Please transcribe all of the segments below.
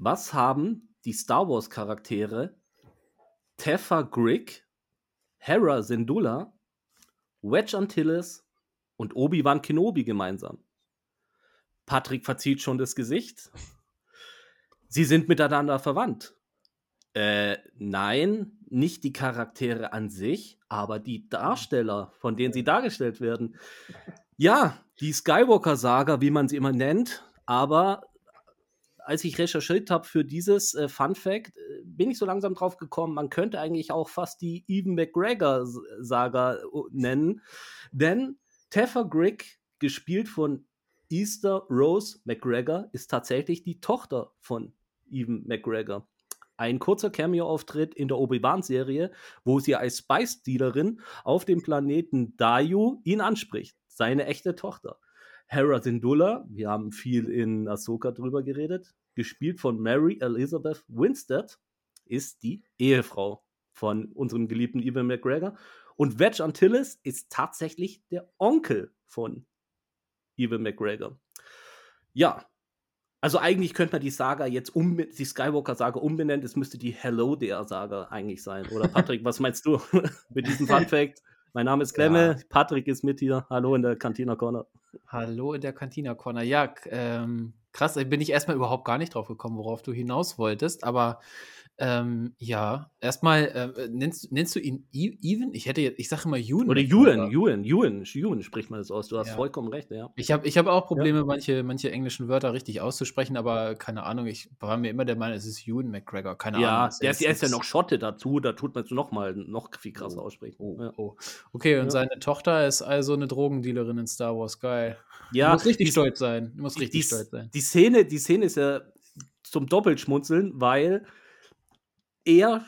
Was haben die Star Wars Charaktere Teffa Grigg, Hera Syndulla, Wedge Antilles und Obi-Wan Kenobi gemeinsam? Patrick verzieht schon das Gesicht. Sie sind miteinander verwandt. Äh, nein, nicht die Charaktere an sich, aber die Darsteller, von denen sie dargestellt werden. Ja, die Skywalker-Saga, wie man sie immer nennt, aber als ich recherchiert habe für dieses äh, Fun Fact, äh, bin ich so langsam drauf gekommen, man könnte eigentlich auch fast die Even McGregor-Saga äh, nennen. Denn Teffa Grigg, gespielt von Easter Rose McGregor, ist tatsächlich die Tochter von Even McGregor. Ein kurzer Cameo-Auftritt in der Obi-Wan-Serie, wo sie als Spice-Dealerin auf dem Planeten Dayu ihn anspricht. Seine echte Tochter. Hera Syndulla, wir haben viel in Ahsoka drüber geredet, gespielt von Mary Elizabeth Winstead, ist die Ehefrau von unserem geliebten Evan McGregor. Und Wedge Antilles ist tatsächlich der Onkel von Evan McGregor. Ja, also eigentlich könnte man die Saga jetzt um die Skywalker-Saga umbenennen. Es müsste die Hello There-Saga eigentlich sein. Oder Patrick, was meinst du mit diesem Fun Fact? Mein Name ist Klemme, ja. Patrick ist mit hier. Hallo in der Cantina Corner. Hallo in der Cantina Corner. Ja, ähm, krass, bin ich erstmal überhaupt gar nicht drauf gekommen, worauf du hinaus wolltest, aber ähm, ja, erstmal äh, nennst, nennst du ihn e Even? Ich hätte jetzt, ich sage immer Ewan. Oder Ewan, Ewan, Ewan, Ewan spricht man das aus. Du hast ja. vollkommen recht, ja. Ich habe ich hab auch Probleme, ja. manche, manche englischen Wörter richtig auszusprechen, aber keine Ahnung, ich war mir immer der Meinung, es ist Ewan McGregor, keine ja, Ahnung. Ja, der ist ja noch Schotte dazu, da tut man es noch mal noch viel krasser oh. aussprechen. Oh, oh. Okay, und seine Tochter ist also eine Drogendealerin in Star Wars, geil. Ja. Du musst richtig die, stolz sein. Du musst richtig die, stolz sein. Die Szene, die Szene ist ja zum Doppelschmunzeln, weil er,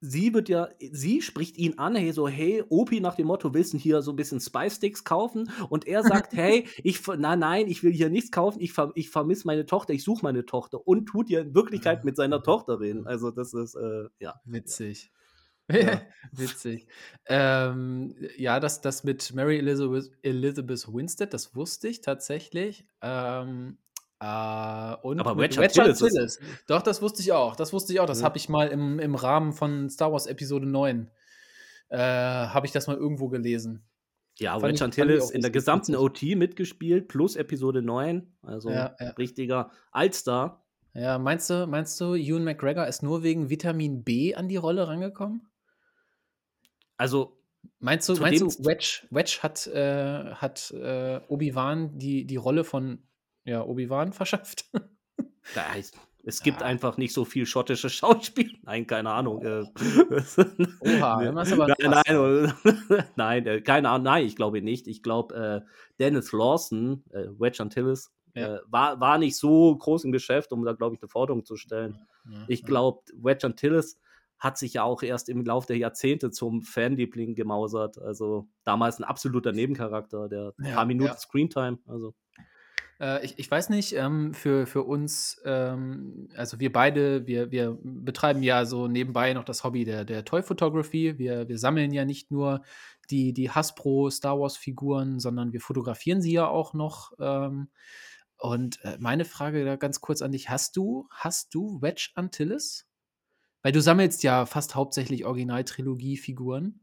sie wird ja, sie spricht ihn an, hey, so, hey, Opi nach dem Motto, willst du hier so ein bisschen Spice Sticks kaufen? Und er sagt, hey, ich, nein, nein, ich will hier nichts kaufen, ich, ich vermisse meine Tochter, ich suche meine Tochter und tut ja in Wirklichkeit mit seiner Tochter reden. Also, das ist, äh, ja. Witzig. Ja. Witzig. Ähm, ja, das, das mit Mary Elizabeth, Elizabeth Winstead, das wusste ich tatsächlich. Ähm, Uh, und Aber Wedge Antilles. Doch, das wusste ich auch. Das wusste ich auch. Das ja. habe ich mal im, im Rahmen von Star Wars Episode 9 äh, habe ich das mal irgendwo gelesen. Ja, Wedge Antilles in der gesamten OT mitgespielt, plus Episode 9. Also ja, ja. richtiger Allstar. Ja, meinst du, meinst du, Ewan McGregor ist nur wegen Vitamin B an die Rolle rangekommen? Also Meinst du, meinst du Wedge, Wedge hat, äh, hat äh, Obi-Wan die, die Rolle von ja, Obi-Wan verschafft. Da heißt, es gibt ja. einfach nicht so viel schottische Schauspiel. Nein, keine Ahnung. Äh. Oha, nee. aber nein, nein, nein, äh, keine Ahnung. Nein, ich glaube nicht. Ich glaube, äh, Dennis Lawson, äh, Wedge Antilles, ja. war, war nicht so groß im Geschäft, um da, glaube ich, eine Forderung zu stellen. Ja, ich glaube, Wedge Antilles hat sich ja auch erst im Laufe der Jahrzehnte zum Fanliebling gemausert. Also damals ein absoluter Nebencharakter, der paar Minuten Screentime. Also. Äh, ich, ich weiß nicht, ähm, für, für uns, ähm, also wir beide, wir, wir betreiben ja so nebenbei noch das Hobby der, der Toy Photography. Wir, wir sammeln ja nicht nur die, die Hasbro Star Wars Figuren, sondern wir fotografieren sie ja auch noch. Ähm, und äh, meine Frage da ganz kurz an dich: Hast du, hast du Wedge Antilles? Weil du sammelst ja fast hauptsächlich Original-Trilogie-Figuren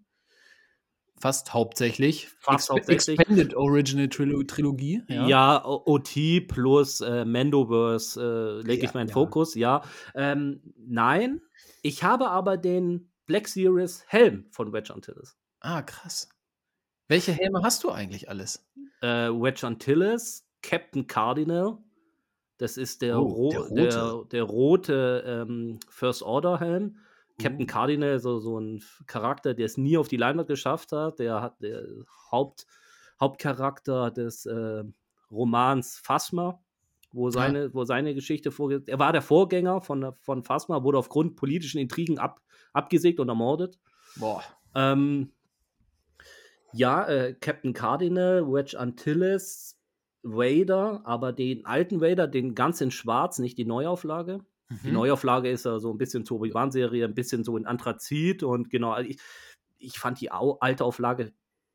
fast hauptsächlich. Fast Exp hauptsächlich. Expanded Original Trilo Trilogie. Ja, ja OT plus äh, Mandoverse äh, lege ja, ich meinen ja. Fokus, ja. Ähm, nein, ich habe aber den Black Series Helm von Wedge Antilles. Ah, krass. Welche Helme hast du eigentlich alles? Äh, Wedge Antilles, Captain Cardinal. Das ist der, oh, ro der rote, der, der rote ähm, First Order Helm. Captain mhm. Cardinal, so, so ein Charakter, der es nie auf die Leinwand geschafft hat. Der hat der Haupt, Hauptcharakter des äh, Romans Phasma, wo seine, ja. wo seine Geschichte vorgeht. Er war der Vorgänger von, von Phasma, wurde aufgrund politischen Intrigen ab, abgesägt und ermordet. Boah. Ähm, ja, äh, Captain Cardinal, Wedge Antilles, Vader, aber den alten Vader, den ganz in Schwarz, nicht die Neuauflage. Mhm. Die Neuauflage ist ja so ein bisschen zur Obi-Wan-Serie, ein bisschen so in Anthrazit und genau, also ich, ich fand die alte Auflage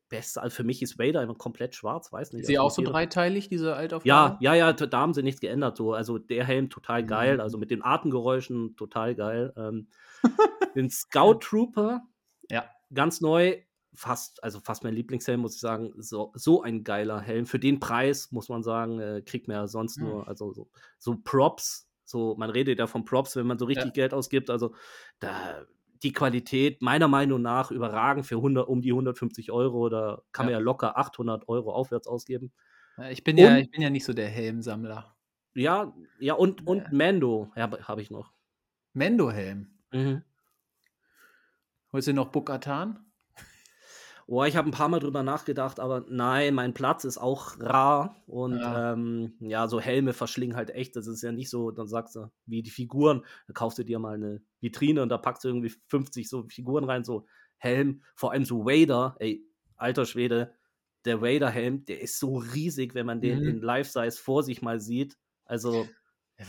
beste, also für mich ist Vader immer komplett schwarz, weiß nicht. Ist sie also auch so dreiteilig, diese Altauflage? Ja, ja, ja, da haben sie nichts geändert. So. Also der Helm total geil, Mhm. also mit den Atemgeräuschen total geil. Ähm, den Scout Trooper, Ja. ganz neu, fast, also fast mein Lieblingshelm, muss ich sagen. So, so ein geiler Helm. Für den Preis, muss man sagen, äh, kriegt man ja sonst Mhm. nur, also so, so Props, so, man redet ja von Props, wenn man so richtig Ja. Geld ausgibt. Also da die Qualität meiner Meinung nach überragend für 100, um die 150 Euro. Da kann man Ja. ja locker 800 Euro aufwärts ausgeben. Ja, Ich bin, ja, Und- ich bin ja nicht so der Helmsammler. Ja, ja, und, und Ja. Mando habe hab ich noch. Mendo-Helm. Mhm. Holst du noch Bukatan? Oh, ich habe ein paar Mal drüber nachgedacht, aber nein, mein Platz ist auch rar und Ja. ähm, ja, so Helme verschlingen halt echt. Das ist ja nicht so, dann sagst du, wie die Figuren, da kaufst du dir mal eine Vitrine und da packst du irgendwie 50 so Figuren rein, so Helm, vor allem so Vader, ey, alter Schwede, der Vader-Helm, der ist so riesig, wenn man den Mhm. in Life-Size vor sich mal sieht. Also,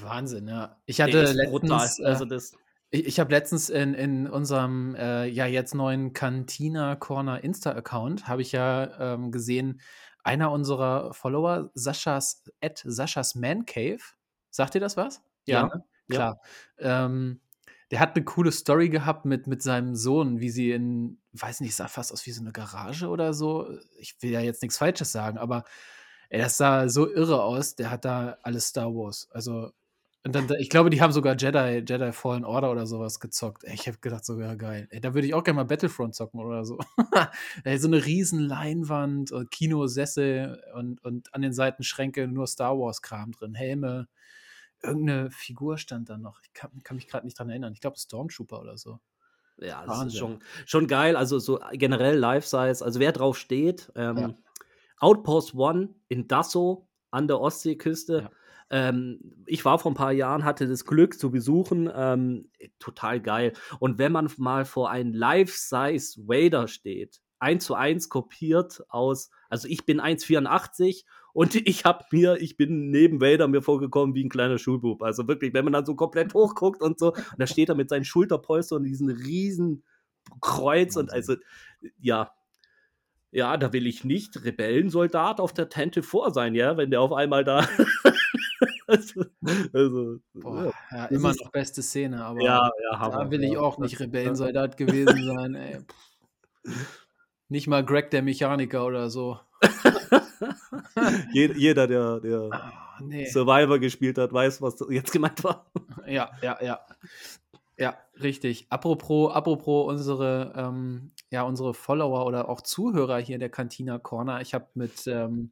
Wahnsinn, ja. Ich hatte ist brutal. letztens, äh, Also, das, ich, ich habe letztens in, in unserem äh, ja jetzt neuen Cantina Corner Insta-Account habe ich ja ähm, gesehen, einer unserer Follower, Saschas, at Saschas Man Cave, sagt dir das was? Ja, ne? ja. klar. Ähm, der hat eine coole Story gehabt mit, mit seinem Sohn, wie sie in, weiß nicht, sah fast aus wie so eine Garage oder so. Ich will ja jetzt nichts Falsches sagen, aber ey, das sah so irre aus. Der hat da alles Star Wars. Also, und dann, ich glaube, die haben sogar Jedi, Jedi Fallen Order oder sowas gezockt. Ey, ich habe gedacht, so ja geil. Ey, da würde ich auch gerne mal Battlefront zocken oder so. ey, so eine riesen Leinwand, und Kinosessel und, und an den Seiten Schränke nur Star Wars Kram drin, Helme. Irgendeine Figur stand da noch. Ich kann, kann mich gerade nicht dran erinnern. Ich glaube Stormtrooper oder so. Ja, das ist Wahnsinn. schon, schon geil. Also so generell Life-Size. Also wer drauf steht, ähm, Ja. Outpost One in Dasso an der Ostseeküste. Ähm, ich war vor ein paar Jahren, hatte das Glück zu besuchen. Ähm, total geil. Und wenn man mal vor einem Life-Size Vader steht, eins zu eins kopiert aus, also ich bin 1,84 und ich habe mir, ich bin neben Vader mir vorgekommen wie ein kleiner Schulbub. Also wirklich, wenn man dann so komplett hochguckt und so, und da steht er mit seinen Schulterpolstern und diesen riesen Kreuz und also, ja. Ja, da will ich nicht Rebellensoldat auf der Tente vor sein, ja, wenn der auf einmal da. also, also, Boah, ja, Das immer noch beste Szene, aber ja, ja, Hammer. da will ich ja. auch nicht Rebellensoldat gewesen sein. Ey. Nicht mal Greg der Mechaniker oder so. Jeder, jeder, der, der Ah, nee. Survivor gespielt hat, weiß, was jetzt gemeint war. Ja, ja, ja. Ja, richtig. Apropos, apropos unsere, ähm, ja, unsere Follower oder auch Zuhörer hier der Cantina Corner. Ich habe mit ähm,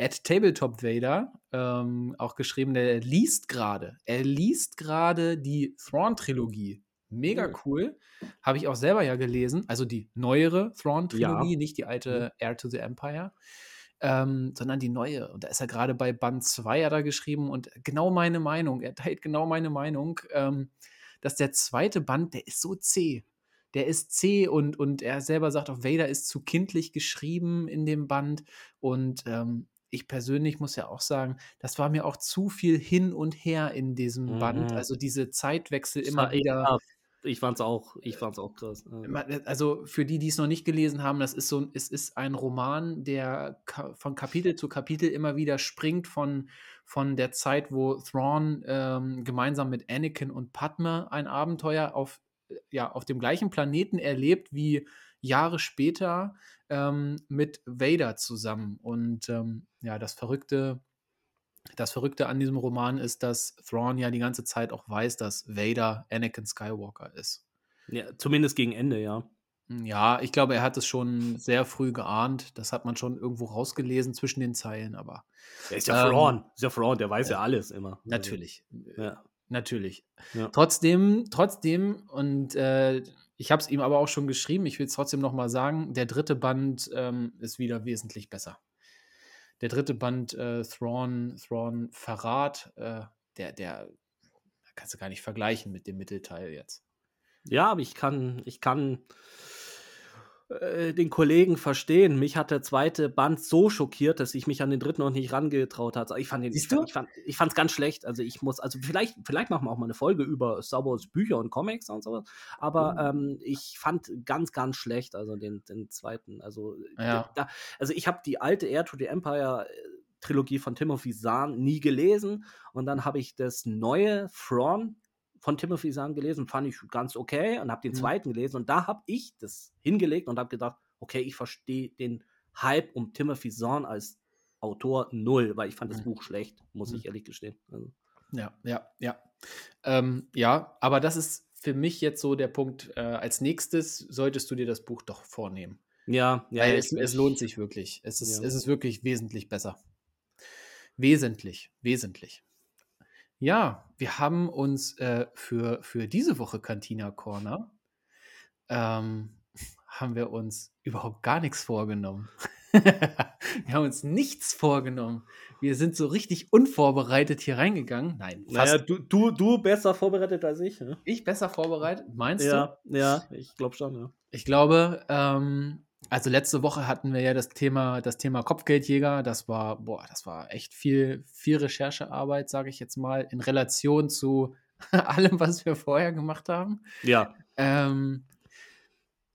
at Tabletop Vader ähm, auch geschrieben, der liest gerade. Er liest gerade die Thrawn-Trilogie. Mega Mhm. cool. Habe ich auch selber ja gelesen. Also die neuere Thrawn-Trilogie, Ja. nicht die alte Heir to the Empire. Ähm, sondern die neue. Und da ist er gerade bei Band 2 hat er geschrieben und genau meine Meinung, er teilt genau meine Meinung, ähm, dass der zweite Band, der ist so zäh. Der ist zäh und, und er selber sagt auch, Vader ist zu kindlich geschrieben in dem Band. Und ähm, ich persönlich muss ja auch sagen, das war mir auch zu viel hin und her in diesem Band. Mhm. Also diese Zeitwechsel immer echt wieder. Ich fand's auch, ich fand's auch krass. Ma- Also für die, die es noch nicht gelesen haben, das ist so, ein- es ist ein Roman, der von Kapitel zu Kapitel immer wieder springt von, von der Zeit, wo Thrawn ähm, gemeinsam mit Anakin und Padme ein Abenteuer auf, äh, ja, auf dem gleichen Planeten erlebt wie Jahre später ähm, mit Vader zusammen. Und ähm, ja, das Verrückte, das Verrückte an diesem Roman ist, dass Thrawn ja die ganze Zeit auch weiß, dass Vader Anakin Skywalker ist. ja. Zumindest gegen Ende, ja. Hm, Ja, ich glaube, er hat es schon sehr früh geahnt. Das hat man schon irgendwo rausgelesen zwischen den Zeilen, aber Der ist ja Ähm, Thrawn. Ist ja Thrawn, der weiß ja alles immer. Also, natürlich. Ja. Natürlich. Ja. Trotzdem, trotzdem, und äh, ich habe es ihm aber auch schon geschrieben, ich will es trotzdem nochmal sagen, der dritte Band ähm, ist wieder wesentlich besser. Der dritte Band, äh, Thrawn, Thrawn Verrat, äh, der, der kannst du gar nicht vergleichen mit dem Mittelteil jetzt. Ja, aber ich kann, ich kann äh, den Kollegen verstehen. Mich hat der zweite Band so schockiert, dass ich mich an den dritten noch nicht rangetraut. Also ich fand den, ich, fand, ich, fand, ich fand's ganz schlecht. Also ich muss, also vielleicht, vielleicht machen wir auch mal eine Folge über Star Wars Bücher und Comics und sowas. Aber mhm. ähm, ich fand ganz, ganz schlecht, also den, den zweiten. Also, ja. da, also ich habe die alte Air to the Empire äh, Trilogie von Timothy Zahn nie gelesen und dann habe ich das neue Thrawn von Timothy Zahn gelesen, fand ich ganz okay und habe den mhm. zweiten gelesen und da habe ich das hingelegt und habe gedacht, okay, ich verstehe den Hype um Timothy Zahn als Autor null, weil ich fand das mhm. Buch schlecht, muss mhm. ich ehrlich gestehen. Also. Ja, ja, ja. Ähm, ja, aber das ist für mich jetzt so der Punkt, äh, als nächstes solltest du dir das Buch doch vornehmen. Ja, ja. Weil es, es lohnt sich wirklich. Es ist, ja. es ist wirklich wesentlich besser. Wesentlich, wesentlich. Ja, wir haben uns äh, für, für diese Woche Cantina Corner ähm, haben wir uns überhaupt gar nichts vorgenommen. wir haben uns nichts vorgenommen. Wir sind so richtig unvorbereitet hier reingegangen. Nein, fast. Naja, du, du, du besser vorbereitet als ich. Ne? Ich besser vorbereitet, meinst ja, du? Ja, ich glaube schon, ja. Ich glaube, ähm, also letzte Woche hatten wir ja das Thema, das Thema Kopfgeldjäger. Das war, boah, das war echt viel, viel Recherchearbeit, sage ich jetzt mal, in Relation zu allem, was wir vorher gemacht haben. Ja. Ähm,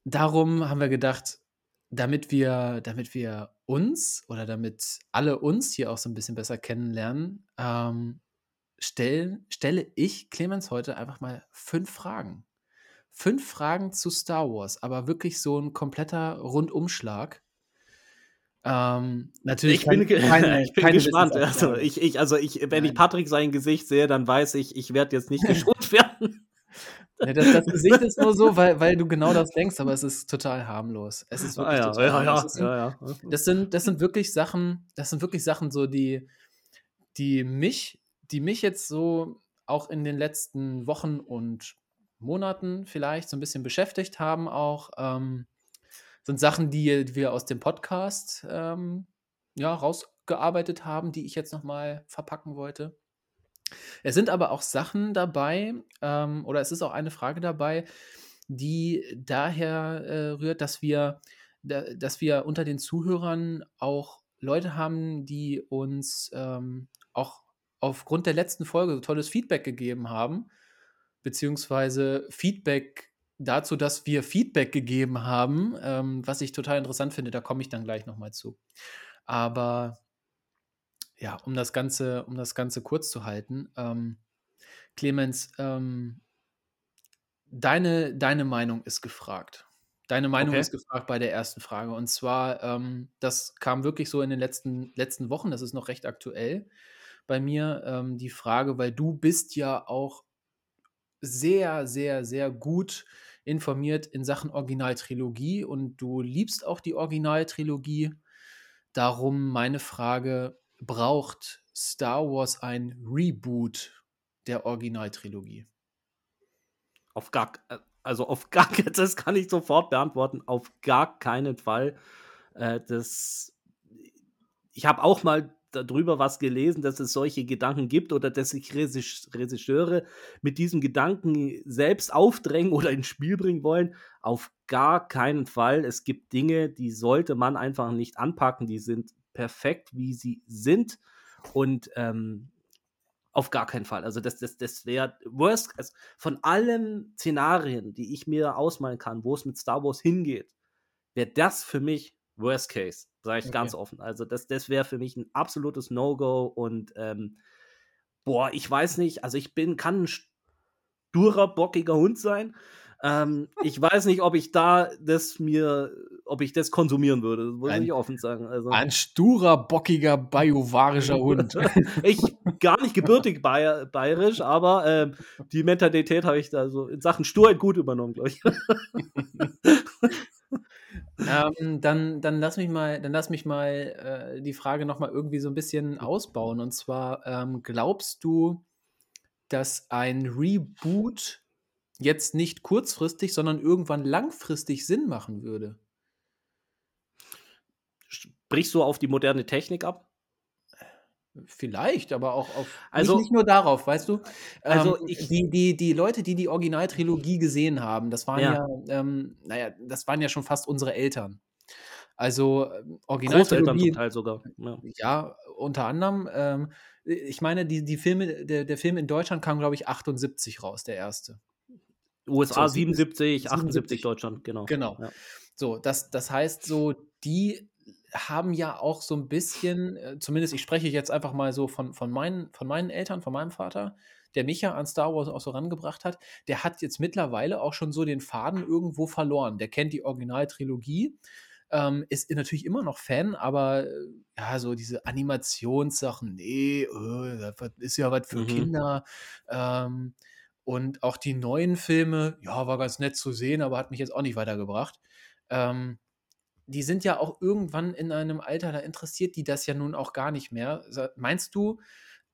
darum haben wir gedacht, damit wir, damit wir uns oder damit alle uns hier auch so ein bisschen besser kennenlernen, ähm, stellen, stelle ich Clemens heute einfach mal fünf Fragen fünf Fragen zu Star Wars, aber wirklich so ein kompletter Rundumschlag. Ähm, natürlich ich bin, keine, ich bin gespannt. Also ich, ich, also ich, wenn Nein. ich Patrick sein Gesicht sehe, dann weiß ich, ich werde jetzt nicht geschont werden. Ja, das, das, Gesicht ist nur so, weil, weil du genau das denkst, aber es ist total harmlos. Es ist wirklich ah, ja, total ja, ja, das, sind, ja, das, sind, das sind wirklich Sachen, das sind wirklich Sachen so, die, die mich, die mich jetzt so auch in den letzten Wochen und Monaten vielleicht so ein bisschen beschäftigt haben auch. Ähm, sind Sachen, die wir aus dem Podcast ähm, ja, rausgearbeitet haben, die ich jetzt nochmal verpacken wollte. Es sind aber auch Sachen dabei, ähm, oder es ist auch eine Frage dabei, die daher äh, rührt, dass wir, da, dass wir unter den Zuhörern auch Leute haben, die uns ähm, auch aufgrund der letzten Folge so tolles Feedback gegeben haben beziehungsweise Feedback dazu, dass wir Feedback gegeben haben, ähm, was ich total interessant finde. Da komme ich dann gleich nochmal zu. Aber ja, um das Ganze, um das Ganze kurz zu halten, ähm, Clemens, ähm, deine, deine Meinung ist gefragt. Deine Meinung okay. ist gefragt bei der ersten Frage. Und zwar, ähm, das kam wirklich so in den letzten, letzten Wochen, das ist noch recht aktuell bei mir, ähm, die Frage, weil du bist ja auch sehr, sehr, sehr gut informiert in Sachen Originaltrilogie und du liebst auch die Originaltrilogie. Darum meine Frage, braucht Star Wars ein Reboot der Originaltrilogie? Auf gar, äh, also auf gar, das kann ich sofort beantworten, auf gar keinen Fall. Äh, das, ich habe auch mal darüber was gelesen, dass es solche Gedanken gibt oder dass sich Regisseure mit diesem Gedanken selbst aufdrängen oder ins Spiel bringen wollen. Auf gar keinen Fall. Es gibt Dinge, die sollte man einfach nicht anpacken. Die sind perfekt, wie sie sind. Und ähm, auf gar keinen Fall. Also das, das, das wäre worst also von allen Szenarien, die ich mir ausmalen kann, wo es mit Star Wars hingeht, wäre das für mich Worst Case, sage ich okay. ganz offen. Also das, das wäre für mich ein absolutes No-Go und ähm, boah, ich weiß nicht, also ich bin, kann ein sturer, bockiger Hund sein. Ähm, ich weiß nicht, ob ich da das mir, ob ich das konsumieren würde, muss ein, ich offen sagen. Also, ein sturer, bockiger, bajuwarischer Hund. ich gar nicht gebürtig bayer, bayerisch, aber ähm, die Mentalität habe ich da so in Sachen Sturheit gut übernommen, glaube ich. ähm, dann, dann lass mich mal, dann lass mich mal äh, die Frage nochmal irgendwie so ein bisschen ausbauen. Und zwar, ähm, glaubst du, dass ein Reboot jetzt nicht kurzfristig, sondern irgendwann langfristig Sinn machen würde? Sprichst du auf die moderne Technik ab? Vielleicht, aber auch auf Also nicht nicht nur darauf, weißt du? Also, Ähm, ich die die die Leute, die die Originaltrilogie gesehen haben, das waren Ja. ja, ähm na ja, das waren ja schon fast unsere Eltern. Also, ähm, Großeltern Originaltrilogie Teil sogar, ja. ja, unter anderem, ähm, ich meine, die die Filme der der Film in Deutschland kam, glaube ich, 78 raus, der 1. USA So, sieben 77, 78 77. Deutschland, genau, Genau. ja. So, das das heißt so, die haben ja auch so 'n bisschen äh, zumindest ich spreche jetzt einfach mal so von von meinen von meinen Eltern, von meinem Vater, der mich ja an Star Wars auch so rangebracht hat. Der hat jetzt mittlerweile auch schon so den Faden irgendwo verloren. Der kennt die Originaltrilogie, ähm, ist natürlich immer noch Fan, aber, äh, ja, so diese Animationssachen, ne, äh, das was ist ja was für Mhm. Kinder. Ähm, und auch die neuen Filme, ja, war ganz nett zu sehen, aber hat mich jetzt auch nicht weitergebracht. Ähm, die sind ja auch irgendwann in einem Alter, da interessiert die das ja nun auch gar nicht mehr. Meinst du,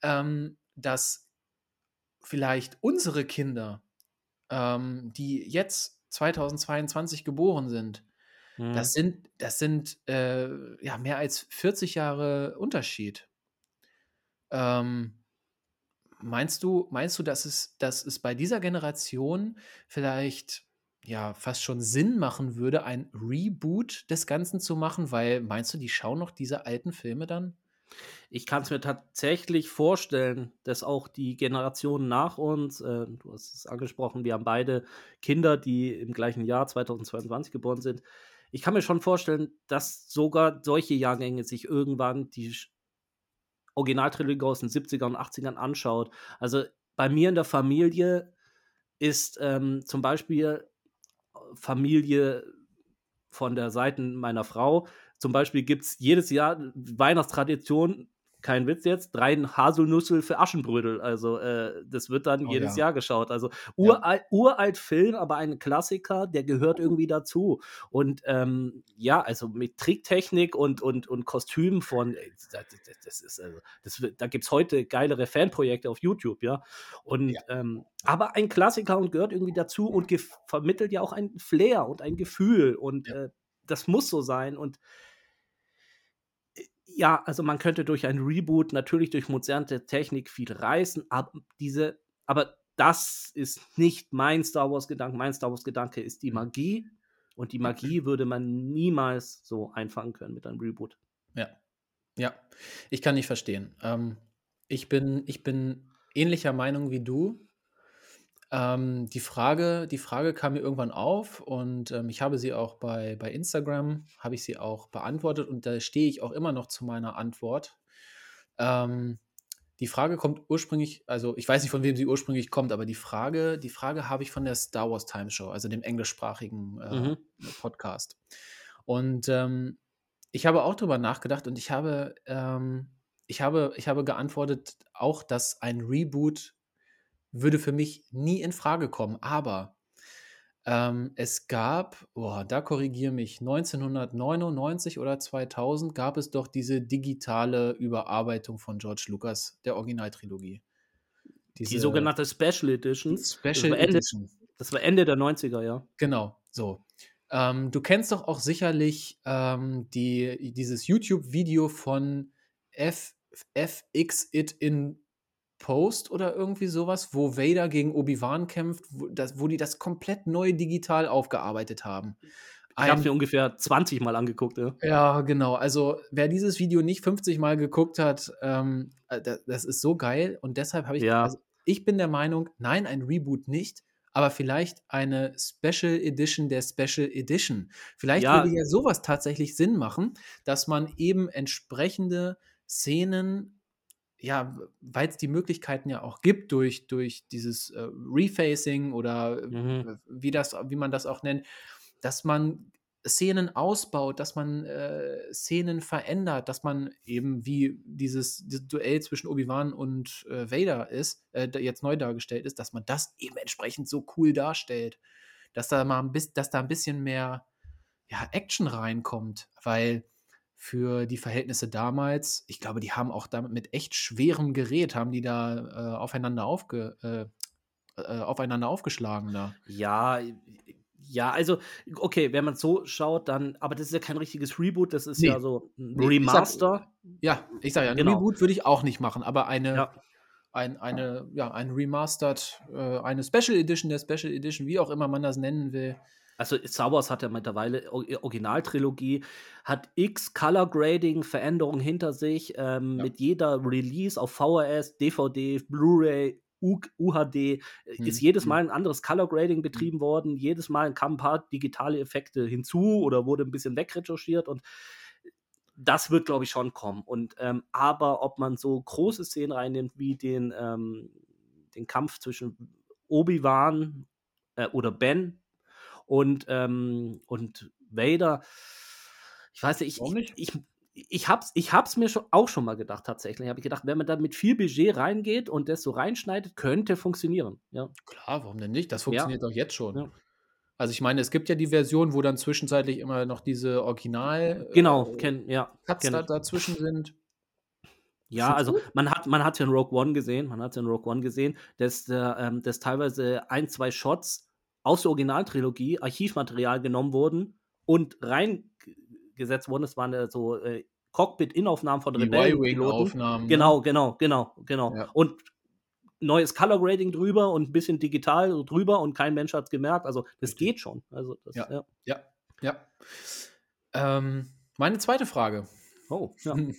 ähm, dass vielleicht unsere Kinder, ähm, die jetzt 2022 geboren sind das Mhm. sind das sind, äh, ja, mehr als 40 Jahre Unterschied. Ähm, meinst du meinst du, dass es dass es bei dieser Generation vielleicht, ja, fast schon Sinn machen würde, ein Reboot des Ganzen zu machen? Weil meinst du, die schauen noch diese alten Filme dann? Ich kann's mir tatsächlich vorstellen, dass auch die Generation nach uns äh, du hast es angesprochen, wir haben beide Kinder, die im gleichen Jahr 2022 geboren sind. Ich kann mir schon vorstellen, dass sogar solche Jahrgänge sich irgendwann die Originaltrilogie aus den 70ern und 80ern anschaut. Also, bei mir in der Familie ist, ähm, zum Beispiel Familie von der Seiten meiner Frau. Zum Beispiel gibt's jedes Jahr Weihnachtstradition, kein Witz jetzt, 3 Haselnüsse für Aschenbrödel. Also, äh, das wird dann Oh jedes ja. Jahr geschaut. Also, Ja. uralt uralt Film, aber ein Klassiker, der gehört irgendwie dazu. Und, ähm, ja, also, mit Tricktechnik und und und Kostümen von ey, da d d das ist also das da gibt's heute geilere Fanprojekte auf YouTube, ja? Und, Ja. ähm aber ein Klassiker und gehört irgendwie dazu und vermittelt ja auch ein Flair und ein Gefühl und, äh, das muss so sein und ja, also, man könnte durch ein Reboot natürlich durch moderne Technik viel reißen, ab diese aber das ist nicht mein Star Wars-Gedanke. Mein Star Wars-Gedanke ist die Mhm. Magie und die Magie würde man niemals so einfangen können mit einem Reboot. Ja. Ja, ich kann dich verstehen. Ähm, ich bin ich bin ähnlicher Meinung wie du. Ähm, die Frage die Frage kam mir irgendwann auf und, ähm, ich habe sie auch bei bei Instagram habe ich sie auch beantwortet und da stehe ich auch immer noch zu meiner Antwort. Ähm, die Frage kommt ursprünglich also, ich weiß nicht, von wem sie ursprünglich kommt, aber die Frage die Frage habe ich von der Star Wars Time Show, also dem englischsprachigen, äh, Mhm. Podcast. Und, ähm, ich habe auch drüber nachgedacht und ich habe, ähm ich habe ich habe geantwortet auch, dass ein Reboot würde für mich nie infrage kommen. Aber, ähm, es gab boah, da korrigiere mich, 1999 oder 2000 gab es doch diese digitale Überarbeitung von George Lucas der Originaltrilogie. Die Diese sogenannte Special Editions. Das Special war Ende Edition. das war Ende der 90er, ja. Genau, so. Ähm, du kennst doch auch sicherlich, ähm, die dieses YouTube-Video von F FX It in Post oder irgendwie so was, wo Vader gegen Obi-Wan kämpft, wo das wo die das komplett neu digital aufgearbeitet haben. Ich habe Ein mir ungefähr 20 Mal angeguckt, ja. Ja, genau. Also, wer dieses Video nicht 50 Mal geguckt hat, ähm, äh, da das ist so geil und deshalb habe ich Ja. also, ich bin der Meinung, nein, ein Reboot nicht, aber vielleicht eine Special Edition der Special Edition. Vielleicht Ja. würde ja so was tatsächlich Sinn machen, dass man eben entsprechende Szenen ja, w weil's die Möglichkeiten ja auch gibt durch durch dieses, äh, Refacing oder Mhm. w wie das wie man das auch nennt, dass man Szenen ausbaut, dass man, äh, Szenen verändert, dass man eben wie dieses dieses Duell zwischen Obi-Wan und, äh, Vader ist, äh, jetzt neu dargestellt ist, dass man das eben entsprechend so cool darstellt, dass da mal 'n biss dass da 'n bisschen mehr, ja, Action reinkommt, weil für die Verhältnisse damals ich glaube, die haben auch damit mit echt schwerem Gerät haben die da, äh, aufeinander aufge äh, äh, aufeinander aufgeschlagen da. Ja, Ja, also, okay, wenn man so schaut, dann, aber das ist ja kein richtiges Reboot, das ist Nee. ja so ein Nee, ich sag- Remaster. Ja, ich sage ja, ein Genau. Reboot würde ich auch nicht machen, aber eine, Ja. ein, eine, ja, ein Remastered, äh, eine Special Edition der Special Edition, wie auch immer man das nennen will. Also Star Wars hat ja mittlerweile O- Originaltrilogie, hat x Color Grading Veränderungen hinter sich, ähm, Ja. mit jeder Release auf VHS, DVD, Blu-ray, UHD äh, Hm, ist jedes hm. Mal ein anderes Color Grading betrieben worden, jedes Mal kamen ein paar digitale Effekte hinzu oder wurde ein bisschen wegretuschiert und das wird, glaube ich, schon kommen. Und ähm, aber ob man so große Szenen reinnimmt wie den, ähm, den Kampf zwischen Obi-Wan äh, oder Ben und, ähm, und Vader, ich weiß nicht, ich, Warum ich, nicht? ich, ich hab's, ich hab's mir schon, auch schon mal gedacht, tatsächlich. Habe ich gedacht, wenn man da mit viel Budget reingeht und das so reinschneidet, könnte funktionieren. Ja. Klar, warum denn nicht? Das funktioniert doch jetzt schon. Ja. Also ich meine, es gibt ja die Version, wo dann zwischenzeitlich immer noch diese Original Genau, äh, kenn, ja. Cuts kenn da, dazwischen sind. Ja, also man hat man hat ja in Rogue One gesehen, man hat ja in Rogue One gesehen, dass, äh, dass teilweise ein, zwei Shots aus der Originaltrilogie Archivmaterial genommen wurden und reingesetzt wurden. Das waren so äh, Cockpit-Innaufnahmen von Rebellenpiloten. Genau, genau, genau, genau. Ja. Und neues Color Grading drüber und ein bisschen digital drüber und kein Mensch hat es gemerkt. Also das Richtig. geht schon. Also das, Ja. ja. Ja, ja. Ähm, meine zweite Frage. Oh, ja. die,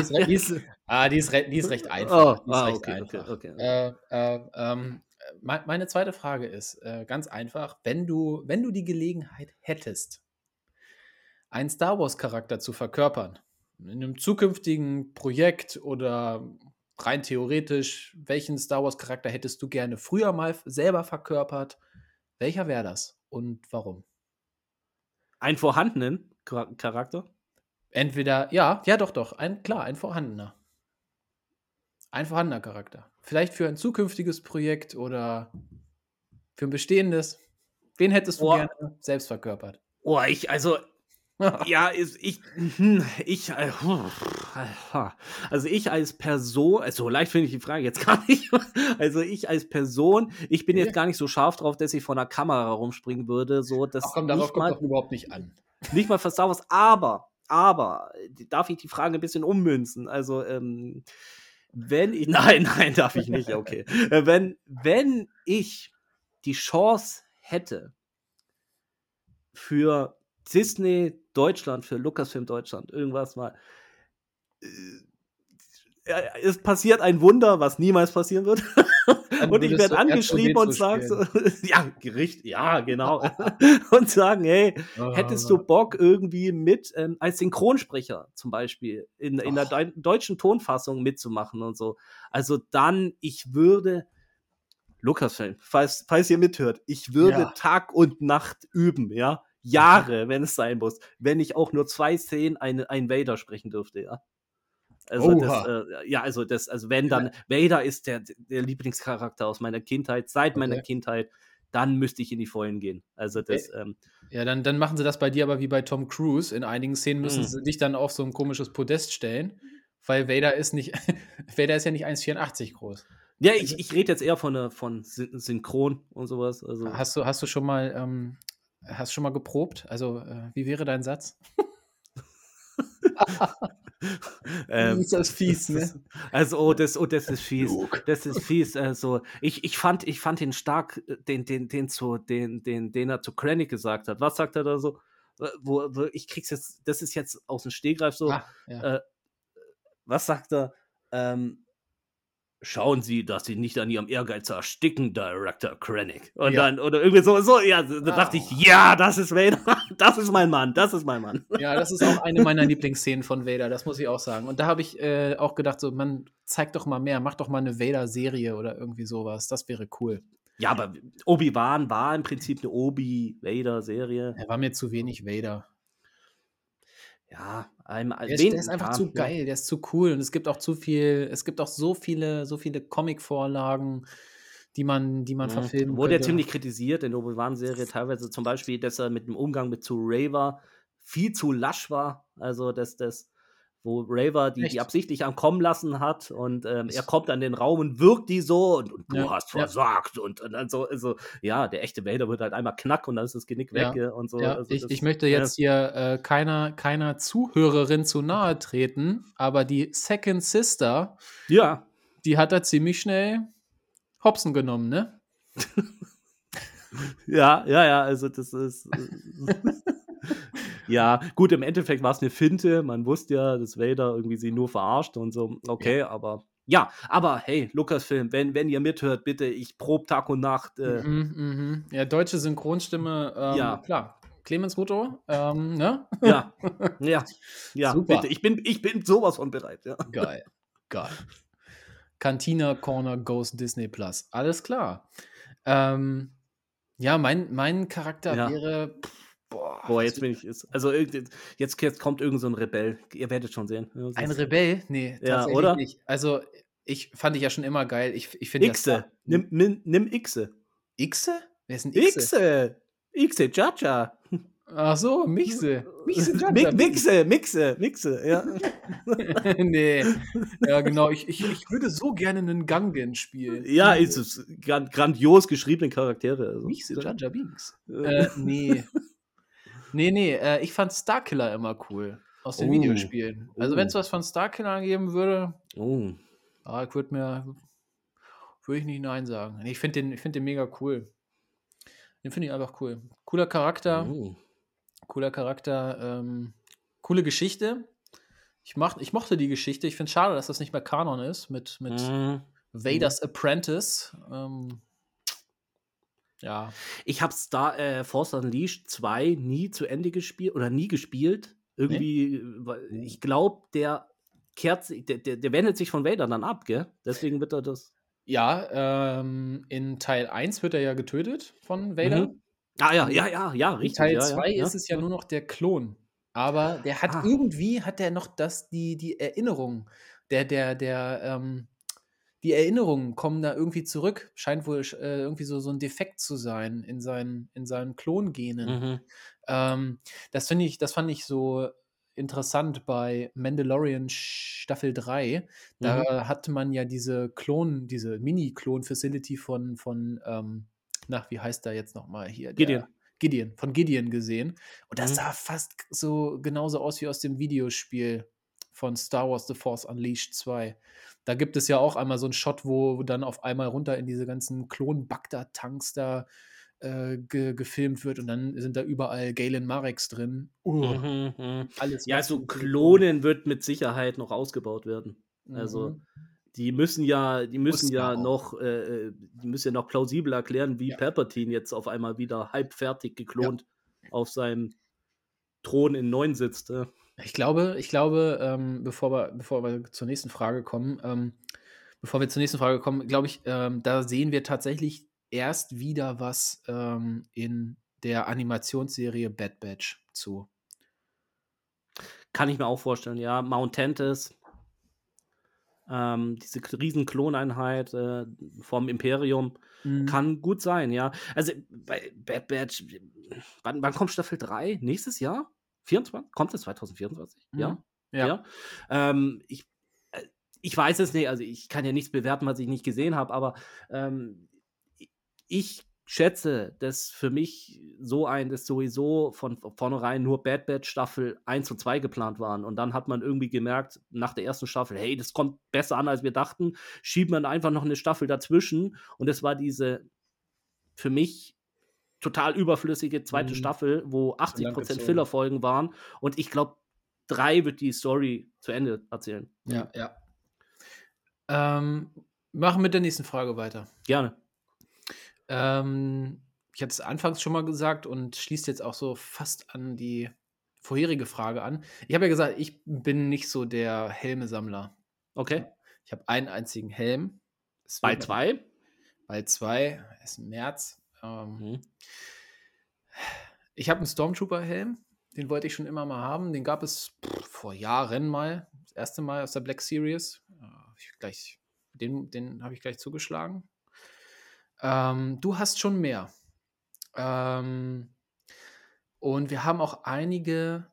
ist, re- die, ist, ah, die, ist re- die ist recht einfach. Oh, die ist ah, recht okay, okay, einfach. okay. Äh, äh, ähm, meine zweite Frage ist äh, ganz einfach: Wenn du, wenn du die Gelegenheit hättest, einen Star Wars-Charakter zu verkörpern, in einem zukünftigen Projekt oder rein theoretisch, welchen Star Wars-Charakter hättest du gerne früher mal selber verkörpert? Welcher wäre das und warum? Einen vorhandenen Char- Charakter? Entweder, ja, ja, doch, doch, ein, klar, ein vorhandener. Ein vorhandener Charakter. Vielleicht für ein zukünftiges Projekt oder für ein bestehendes. Wen hättest du Boah. gerne selbst verkörpert? Oh, ich, also, ja, ich, hm, ich, äh, also ich als Person, also leicht finde ich die Frage jetzt gar nicht, also ich als Person, ich bin Okay. jetzt gar nicht so scharf drauf, dass ich vor einer Kamera rumspringen würde, so, dass Ach komm, darauf kommt mal, doch überhaupt nicht an. nicht mal für Star Wars, aber, aber, darf ich die Frage ein bisschen ummünzen, also, ähm, wenn ich, nein, nein, darf ich nicht, okay, Äh, wenn, wenn ich die Chance hätte, für Disney Deutschland, für Lucasfilm Deutschland, irgendwas mal. Äh, Es passiert ein Wunder, was niemals passieren wird. Und ich werde angeschrieben und sage ja, Gericht, ja, genau. und sagen, hey, hättest du Bock irgendwie mit ähm, als Synchronsprecher zum Beispiel in, in der deu deutschen Tonfassung mitzumachen und so. Also dann, ich würde, Lucasfilm, falls, falls ihr mithört, ich würde Ja. Tag und Nacht üben, ja. Jahre, wenn es sein muss, wenn ich auch nur zwei Szenen ein, ein Vader sprechen dürfte, ja. Also das, äh, ja, also das, also wenn dann, Vader ist der, der Lieblingscharakter aus meiner Kindheit, seit meiner Okay. Kindheit, dann müsste ich in die Vollen gehen. Also das, ähm, Ja, dann, dann machen sie das bei dir aber wie bei Tom Cruise. In einigen Szenen müssen Mhm. sie dich dann auf so ein komisches Podest stellen, weil Vader ist nicht, Vader ist ja nicht 1,84 groß. Ja, ich, ich rede jetzt eher von, äh, von Syn- Synchron und sowas. Also, Hast du, hast du schon mal, ähm, hast schon mal geprobt? Also, äh, wie wäre dein Satz? ähm, ist das fies, ne? Also, oh, das, oh, das ist fies. Das ist fies. Also, ich, ich, fand, ich fand ihn stark, äh, den, den, den, zu, den, den, den er zu Krennic gesagt hat. Was sagt er da so? Äh, Wo, wo, ich krieg's jetzt, das ist jetzt aus dem Stegreif so. Ah, ja. äh, was sagt er? Ähm, Schauen Sie, dass Sie nicht an Ihrem Ehrgeiz ersticken, Director Krennic. Und Ja. dann, oder irgendwie so, so, ja, da dachte ich, Ah. ja, das ist Vader, das ist mein Mann, das ist mein Mann. ja, das ist auch eine meiner Lieblingsszenen von Vader, das muss ich auch sagen. Und da habe ich äh, auch gedacht, so, man, zeig doch mal mehr, mach doch mal eine Vader-Serie oder irgendwie sowas. Das wäre cool. Ja, aber Obi-Wan war im Prinzip eine Obi-Vader-Serie. Er war mir zu wenig Vader. Ja, einmal. Der ist, der ist einfach zu geil, der ist zu cool und es gibt auch zu viel, es gibt auch so viele, so viele Comic-Vorlagen, die man, die man Ja. verfilmen Wurde ja könnte. ziemlich kritisiert in der Obi-Wan-Serie, teilweise zum Beispiel, dass er mit dem Umgang mit zu Ray war, viel zu lasch war. Also, dass das wo Raver die, die absichtlich am kommen lassen hat und ähm, er kommt an den Raum und wirkt die so und, und du Ja, hast ja. versagt und, und dann so, also, ja, der echte Vader wird halt einmal knack und dann ist das Genick Ja, weg ja, und so. Ja, also ich, das- ich möchte ja. jetzt hier äh, keiner, keiner Zuhörerin zu nahe treten, aber die Second Sister, Ja, die hat er ziemlich schnell Hopsen genommen, ne? ja, ja, ja, also das ist. ja, gut, im Endeffekt war es eine Finte. Man wusste ja, dass Vader irgendwie sie nur verarscht und so. Okay, aber. Ja, aber hey, Lukas-Film, wenn, wenn ihr mithört, bitte, ich prob Tag und Nacht. Äh, Mhm, mhm. Ja, deutsche Synchronstimme, ähm, Ja. klar. Clemens Rutto, ähm, ne? Ja, ja, ja, Super. bitte. Ich bin, ich bin sowas von bereit. Ja. Geil, geil. Cantina Corner Goes Disney Plus. Alles klar. Ähm, ja, mein, mein Charakter Ja. wäre. pff, Boah, Boah, jetzt bin ich. Ist, also irgend- jetzt, jetzt kommt irgend so ein Rebell. Ihr werdet schon sehen. Ein Rebell? Nee, Ja, tatsächlich oder? nicht. Also, ich fand ich ja schon immer geil. Ich, ich finde. Star- Nimm, nimm, nimm Ixe. Ixe? Wer ist ein Ixe? Ixe. Ixe, Jaja. Ach so, Mixe. Mixe Mi-. Mixe, Mixe, Mixe, ja. nee. Ja, genau. Ich, ich, ich würde so gerne einen Gangen spielen. Ja, ist es gran- grandios geschriebene Charaktere. Also. Mixe Jaja Binks. Äh, Äh, nee. Nee, nee, äh, ich fand Starkiller immer cool. Aus den Oh. Videospielen. Also, Oh. wenn es was von Starkiller geben würde, oh. ah, ich würde mir. Würde ich nicht Nein sagen. Ich finde den, ich find den mega cool. Den finde ich einfach cool. Cooler Charakter. Oh. Cooler Charakter. Ähm, coole Geschichte. Ich, mach, ich mochte die Geschichte. Ich finde es schade, dass das nicht mehr Kanon ist mit, mit Mhm. Vaders Apprentice. Ähm, ja. Ich habe Star äh, Force Unleashed 2 nie zu Ende gespielt oder nie gespielt. Irgendwie, weil ich glaube, der kehrt der, der, der wendet sich von Vader dann ab, gell? Deswegen wird er das. Ja, ähm, in Teil 1 wird er ja getötet von Vader. Mhm. Ah ja, ja, ja, ja, In richtig. Teil ja, 2 ja, ist es ja nur noch der Klon. Aber der hat Ah. irgendwie, hat der noch das, die, die Erinnerung, der, der, der, ähm, die Erinnerungen kommen da irgendwie zurück. Scheint wohl äh, irgendwie so, so ein Defekt zu sein in seinen, in seinen Klongenen. Mhm. Ähm, das finde ich, das fand ich so interessant bei Mandalorian Staffel 3. Da Mhm. hatte man ja diese Klon, diese Mini-Klon-Facility von, von, ähm, na, wie heißt der jetzt nochmal hier? Der- Gideon. Gideon, von Gideon gesehen. Und das Mhm. sah fast so genauso aus wie aus dem Videospiel von Star Wars The Force Unleashed 2. Da gibt es ja auch einmal so einen Shot, wo dann auf einmal runter in diese ganzen Klon-Bagdad-Tanks da äh, ge gefilmt wird und dann sind da überall Galen Mareks drin. Uh, Mhm, mhm. Alles Ja, so Klonen wird mit Sicherheit noch ausgebaut werden. Also, Mhm. Die müssen ja, die müssen Muss ja ja noch, äh, äh, die müssen ja noch plausibel erklären, wie Ja. Palpatine jetzt auf einmal wieder halbfertig geklont auf seinem Thron in Neun sitzt. Äh. Ich glaube, ich glaube, ähm, bevor, wir, bevor wir zur nächsten Frage kommen, ähm, bevor wir zur nächsten Frage kommen, glaube ich, ähm, da sehen wir tatsächlich erst wieder was ähm, in der Animationsserie Bad Batch zu. Kann ich mir auch vorstellen, ja. Mount Tantis, ähm, diese riesen Kloneinheit äh, vom Imperium, Mhm. kann gut sein, ja. Also bei Bad Batch, wann, wann kommt Staffel 3? Nächstes Jahr? 24? Kommt es 2024? Ja. Mhm. Ja. Ja. Ähm, ich, äh, ich weiß es nicht, also ich kann ja nichts bewerten, was ich nicht gesehen habe, aber ähm, ich schätze, dass für mich so ein, dass sowieso von vornherein nur Bad Batch Staffel 1 und 2 geplant waren. Und dann hat man irgendwie gemerkt, nach der ersten Staffel, hey, das kommt besser an, als wir dachten, schiebt man einfach noch eine Staffel dazwischen. Und es war diese für mich total überflüssige zweite Mhm. Staffel, wo 80% langgezogen. Filler-Folgen waren. Und ich glaube, drei wird die Story zu Ende erzählen. Ja, ja. Ähm, machen mit der nächsten Frage weiter. Gerne. Ähm, ich hatte es anfangs schon mal gesagt und schließt jetzt auch so fast an die vorherige Frage an. Ich habe ja gesagt, ich bin nicht so der Helmesammler. Okay. Ich habe einen einzigen Helm. Bei zwei. Bei zwei. Ist März. Ähm, Mhm. ich habe einen Stormtrooper-Helm. Den wollte ich schon immer mal haben. Den gab es pff, vor Jahren mal. Das erste Mal aus der Black Series. Äh, ich gleich, den den habe ich gleich zugeschlagen. Ähm, du hast schon mehr. Ähm, und wir haben auch einige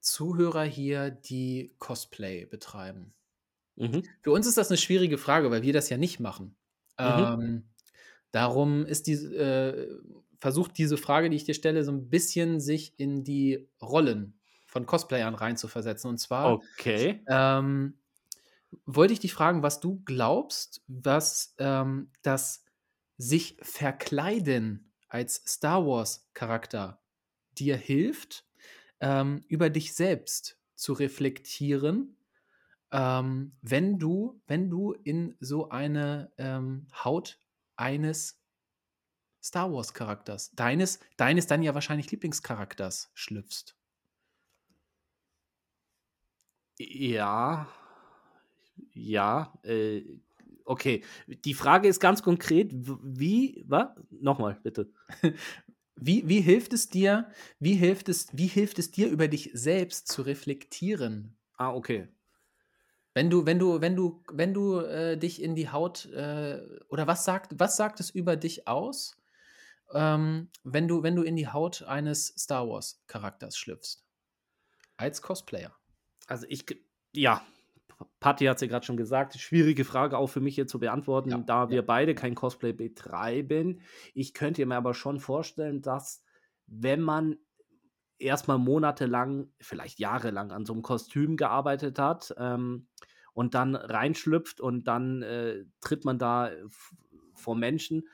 Zuhörer hier, die Cosplay betreiben. Mhm. Für uns ist das eine schwierige Frage, weil wir das ja nicht machen. Mhm. Ähm, darum ist die, äh, versucht diese Frage, die ich dir stelle, so ein bisschen sich in die Rollen von Cosplayern reinzuversetzen. Und zwar Okay. ähm, wollte ich dich fragen, was du glaubst, was ähm, das sich verkleiden als Star Wars-Charakter dir hilft, ähm, über dich selbst zu reflektieren, ähm, wenn du, wenn du in so eine ähm, Haut eines Star Wars-Charakters, deines, deines dann ja wahrscheinlich Lieblingscharakters schlüpfst. Ja. Ja, äh, okay. Die Frage ist ganz konkret, wie was? Nochmal, bitte. Wie, wie hilft es dir, wie hilft es, wie hilft es dir, über dich selbst zu reflektieren? Ah, okay. Wenn du, wenn du, wenn du, wenn du äh, dich in die Haut äh, oder was sagt, was sagt es über dich aus, ähm, wenn du, wenn du in die Haut eines Star Wars Charakters schlüpfst? Als Cosplayer. Also ich ja, Patti hat's ja grad schon gesagt, schwierige Frage auch für mich hier zu beantworten, Ja, da ja. wir beide kein Cosplay betreiben. Ich könnte mir aber schon vorstellen, dass, wenn man erst mal monatelang, vielleicht jahrelang an so 'nem Kostüm gearbeitet hat, ähm, und dann reinschlüpft und dann, äh, tritt man da v vor Menschen,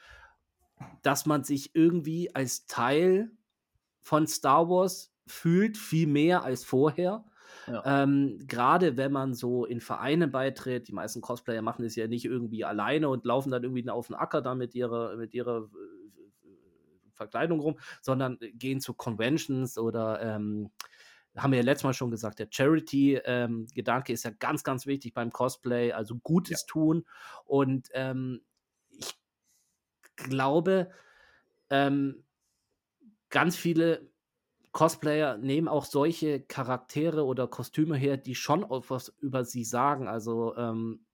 dass man sich irgendwie als Teil von Star Wars fühlt, viel mehr als vorher. Ja. Ähm, grade wenn man so in Vereine beitritt, die meisten Cosplayer machen das ja nicht irgendwie alleine und laufen dann irgendwie auf 'n Acker da mit ihrer mit ihrer, äh, Verkleidung rum, sondern gehen zu Conventions oder, ähm haben wir ja letztes Mal schon gesagt, der Charity, ähm, Gedanke ist ja ganz, ganz wichtig beim Cosplay, also Ja. Gutes tun. Und, ähm, ich glaube, ähm, ganz viele Cosplayer nehmen auch solche Charaktere oder Kostüme her, die schon was über sie sagen. Also, ähm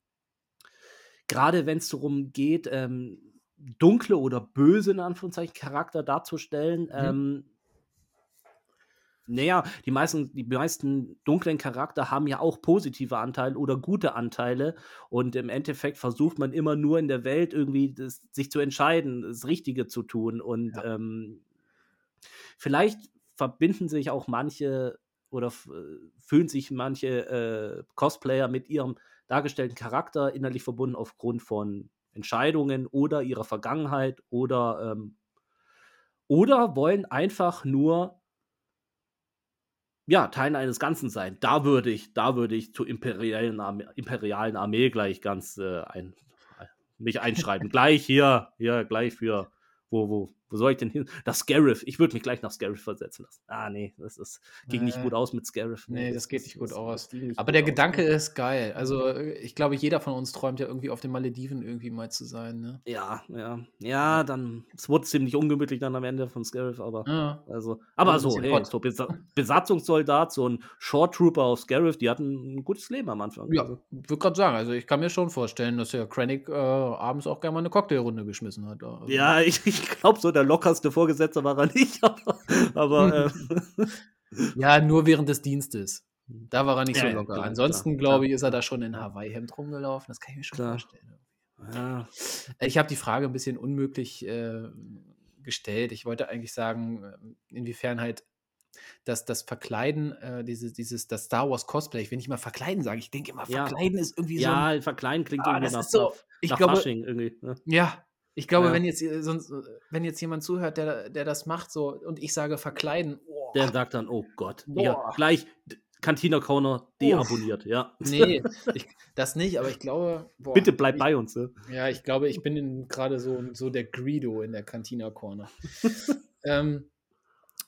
grade wenn's darum geht, ähm, dunkle oder böse in Anführungszeichen Charakter darzustellen, Mhm. ähm na ja, die meisten die meisten dunklen Charakter haben ja auch positive Anteile oder gute Anteile und im Endeffekt versucht man immer nur in der Welt irgendwie das sich zu entscheiden, das Richtige zu tun und, Ja. ähm, vielleicht verbinden sich auch manche oder äh, fühlen sich manche, äh, Cosplayer mit ihrem dargestellten Charakter innerlich verbunden aufgrund von Entscheidungen oder ihrer Vergangenheit oder, ähm oder wollen einfach nur ja, Teil eines Ganzen sein. Da würde ich da würde ich zur imperiellen Arme imperialen Armee gleich ganz, äh, ein ei mich einschreiben. Gleich hier hier gleich für wo wo wo soll ich denn hin? Nach Scarif. Ich würde mich gleich nach Scarif versetzen lassen. Ah, ne, das ist ging nicht Äh, gut aus mit Scarif. ne, Ne, das geht nicht gut das aus. nicht Aber gut der aus, Gedanke ist geil. Also, äh, ich glaube, jeder von uns träumt ja irgendwie auf den Malediven irgendwie mal zu sein, ne? Ja, ja. Ja. Dann es wurde ziemlich ungemütlich dann am Ende von Scarif, aber Ja. also Also, aber 'n so, hey, so Besa Besatzungssoldat, so 'n Shore Trooper auf Scarif, die hatten 'n gutes Leben am Anfang, Ja, also würde grad sagen, also, ich kann mir schon vorstellen, dass der Krennic, äh, abends auch gerne mal 'ne Cocktailrunde geschmissen hat, da, also Ja, ich ich glaube, so der lockerste Vorgesetzte war er nicht, aber aber, äh Ja, nur während des Dienstes. Da war er nicht Ja, so ja, locker. klar, Ansonsten, glaube ich, ist er da schon in Hawaii-Hemd rumgelaufen. Das kann ich mir schon Klar. vorstellen. Ja. Äh, ich habe die Frage 'n bisschen unmöglich, äh, gestellt. Ich wollte eigentlich sagen, ähm, inwiefern halt das das Verkleiden, äh, dieses dieses das Star Wars Cosplay ich will nicht mal verkleiden sagen. Ich denke immer, Ja. verkleiden ist irgendwie so 'n Ja, verkleiden klingt ah, irgendwie nach so nach ich nach glaube Fasching irgendwie, ne? Ja, ich glaube, Ja. wenn jetzt, äh, sonst äh, wenn jetzt jemand zuhört, der der das macht so und ich sage verkleiden, oh. Der sagt dann: „Oh Gott, ja, gleich Cantina Corner deabonniert“, ja. Ne, ich das nicht, aber ich glaube boah, Bitte bleib ich bei uns, ne? ja, ich glaube, ich bin in grade so so der Greedo in der Cantina Corner. Ähm,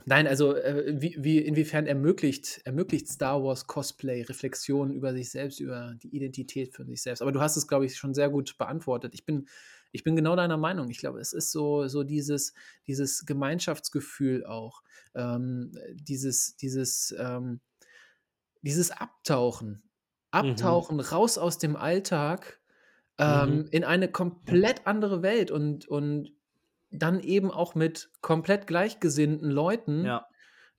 nein, also, äh, wie wie inwiefern ermöglicht ermöglicht Star Wars Cosplay Reflexionen über sich selbst, über die Identität für sich selbst? Aber du hast es, glaube ich, schon sehr gut beantwortet. Ich bin ich bin genau deiner Meinung. Ich glaube, es ist so so dieses dieses Gemeinschaftsgefühl auch, ähm, dieses dieses, ähm dieses Abtauchen. Mhm. Abtauchen, raus aus dem Alltag, ähm, Mhm. in eine komplett andere Welt und und dann eben auch mit komplett gleichgesinnten Leuten. Ja.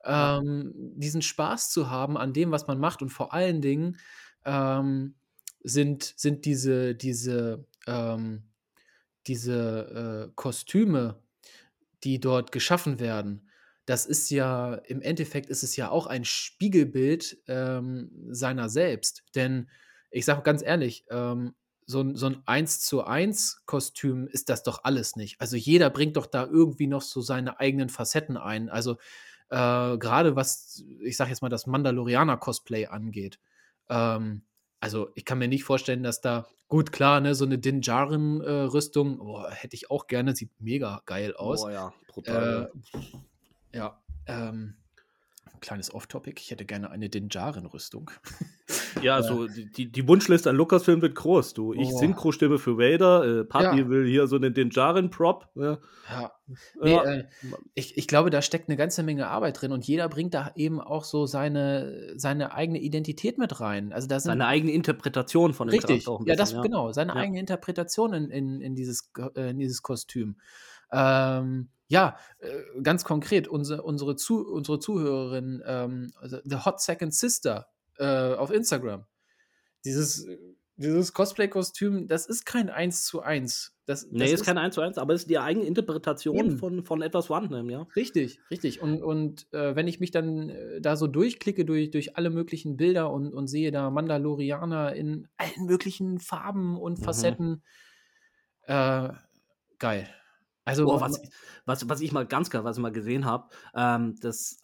ähm, diesen Spaß zu haben an dem, was man macht und vor allen Dingen, ähm, sind sind diese diese, ähm diese, äh, Kostüme, die dort geschaffen werden, das ist ja im Endeffekt ist es ja auch ein Spiegelbild, ähm, seiner selbst. Denn ich sage ganz ehrlich, ähm, so 'n so 'n Eins-zu-eins-Kostüm ist das doch alles nicht. Also, jeder bringt doch da irgendwie noch so seine eigenen Facetten ein. Also, äh, grade was, ich sage jetzt mal, das Mandalorianer-Cosplay angeht. Ähm, also, ich kann mir nicht vorstellen, dass da gut, klar, ne, so 'ne Din Djarin, äh, hätte ich auch gerne, sieht mega geil aus. Boah, ja, brutal, Äh, ja, ähm, kleines Off Topic, ich hätte gerne eine Din Djarin Rüstung. ja. Ja, also die die Wunschliste an Lucasfilm wird groß, du. Ich boah, Synchrostimme für Vader, äh, Papi ja, will hier so 'nen Din Djarin Prop, ja. ja. Ne, Ja, äh, ich ich glaube, da steckt 'ne ganze Menge Arbeit drin und jeder bringt da eben auch so seine seine eigene Identität mit rein. Also, da sind seine eigene Interpretation von dem Charakter Richtig, auch 'n ja, bisschen, das ja. genau, seine Ja. eigene Interpretation in in in dieses äh, in dieses Kostüm. Ähm, ja, äh, ganz konkret, unse unsere Zu unsere Zuhörerin, ähm, also The Hot Second Sister, äh, auf Instagram. Dieses äh, dieses Cosplay-Kostüm, das ist kein Eins-zu-eins. Das Ne, das ist ist kein Eins-zu-eins, aber es ist die eigene Interpretation eben. von von etwas vorhandenem, ja. Richtig, richtig. Und und, äh, wenn ich mich dann, äh, da so durchklicke durch durch alle möglichen Bilder und und sehe da Mandalorianer in allen möglichen Farben und Mhm. Facetten, äh, geil. Also, Boah, was was was ich mal ganz klar was ich mal gesehen habe, ähm, das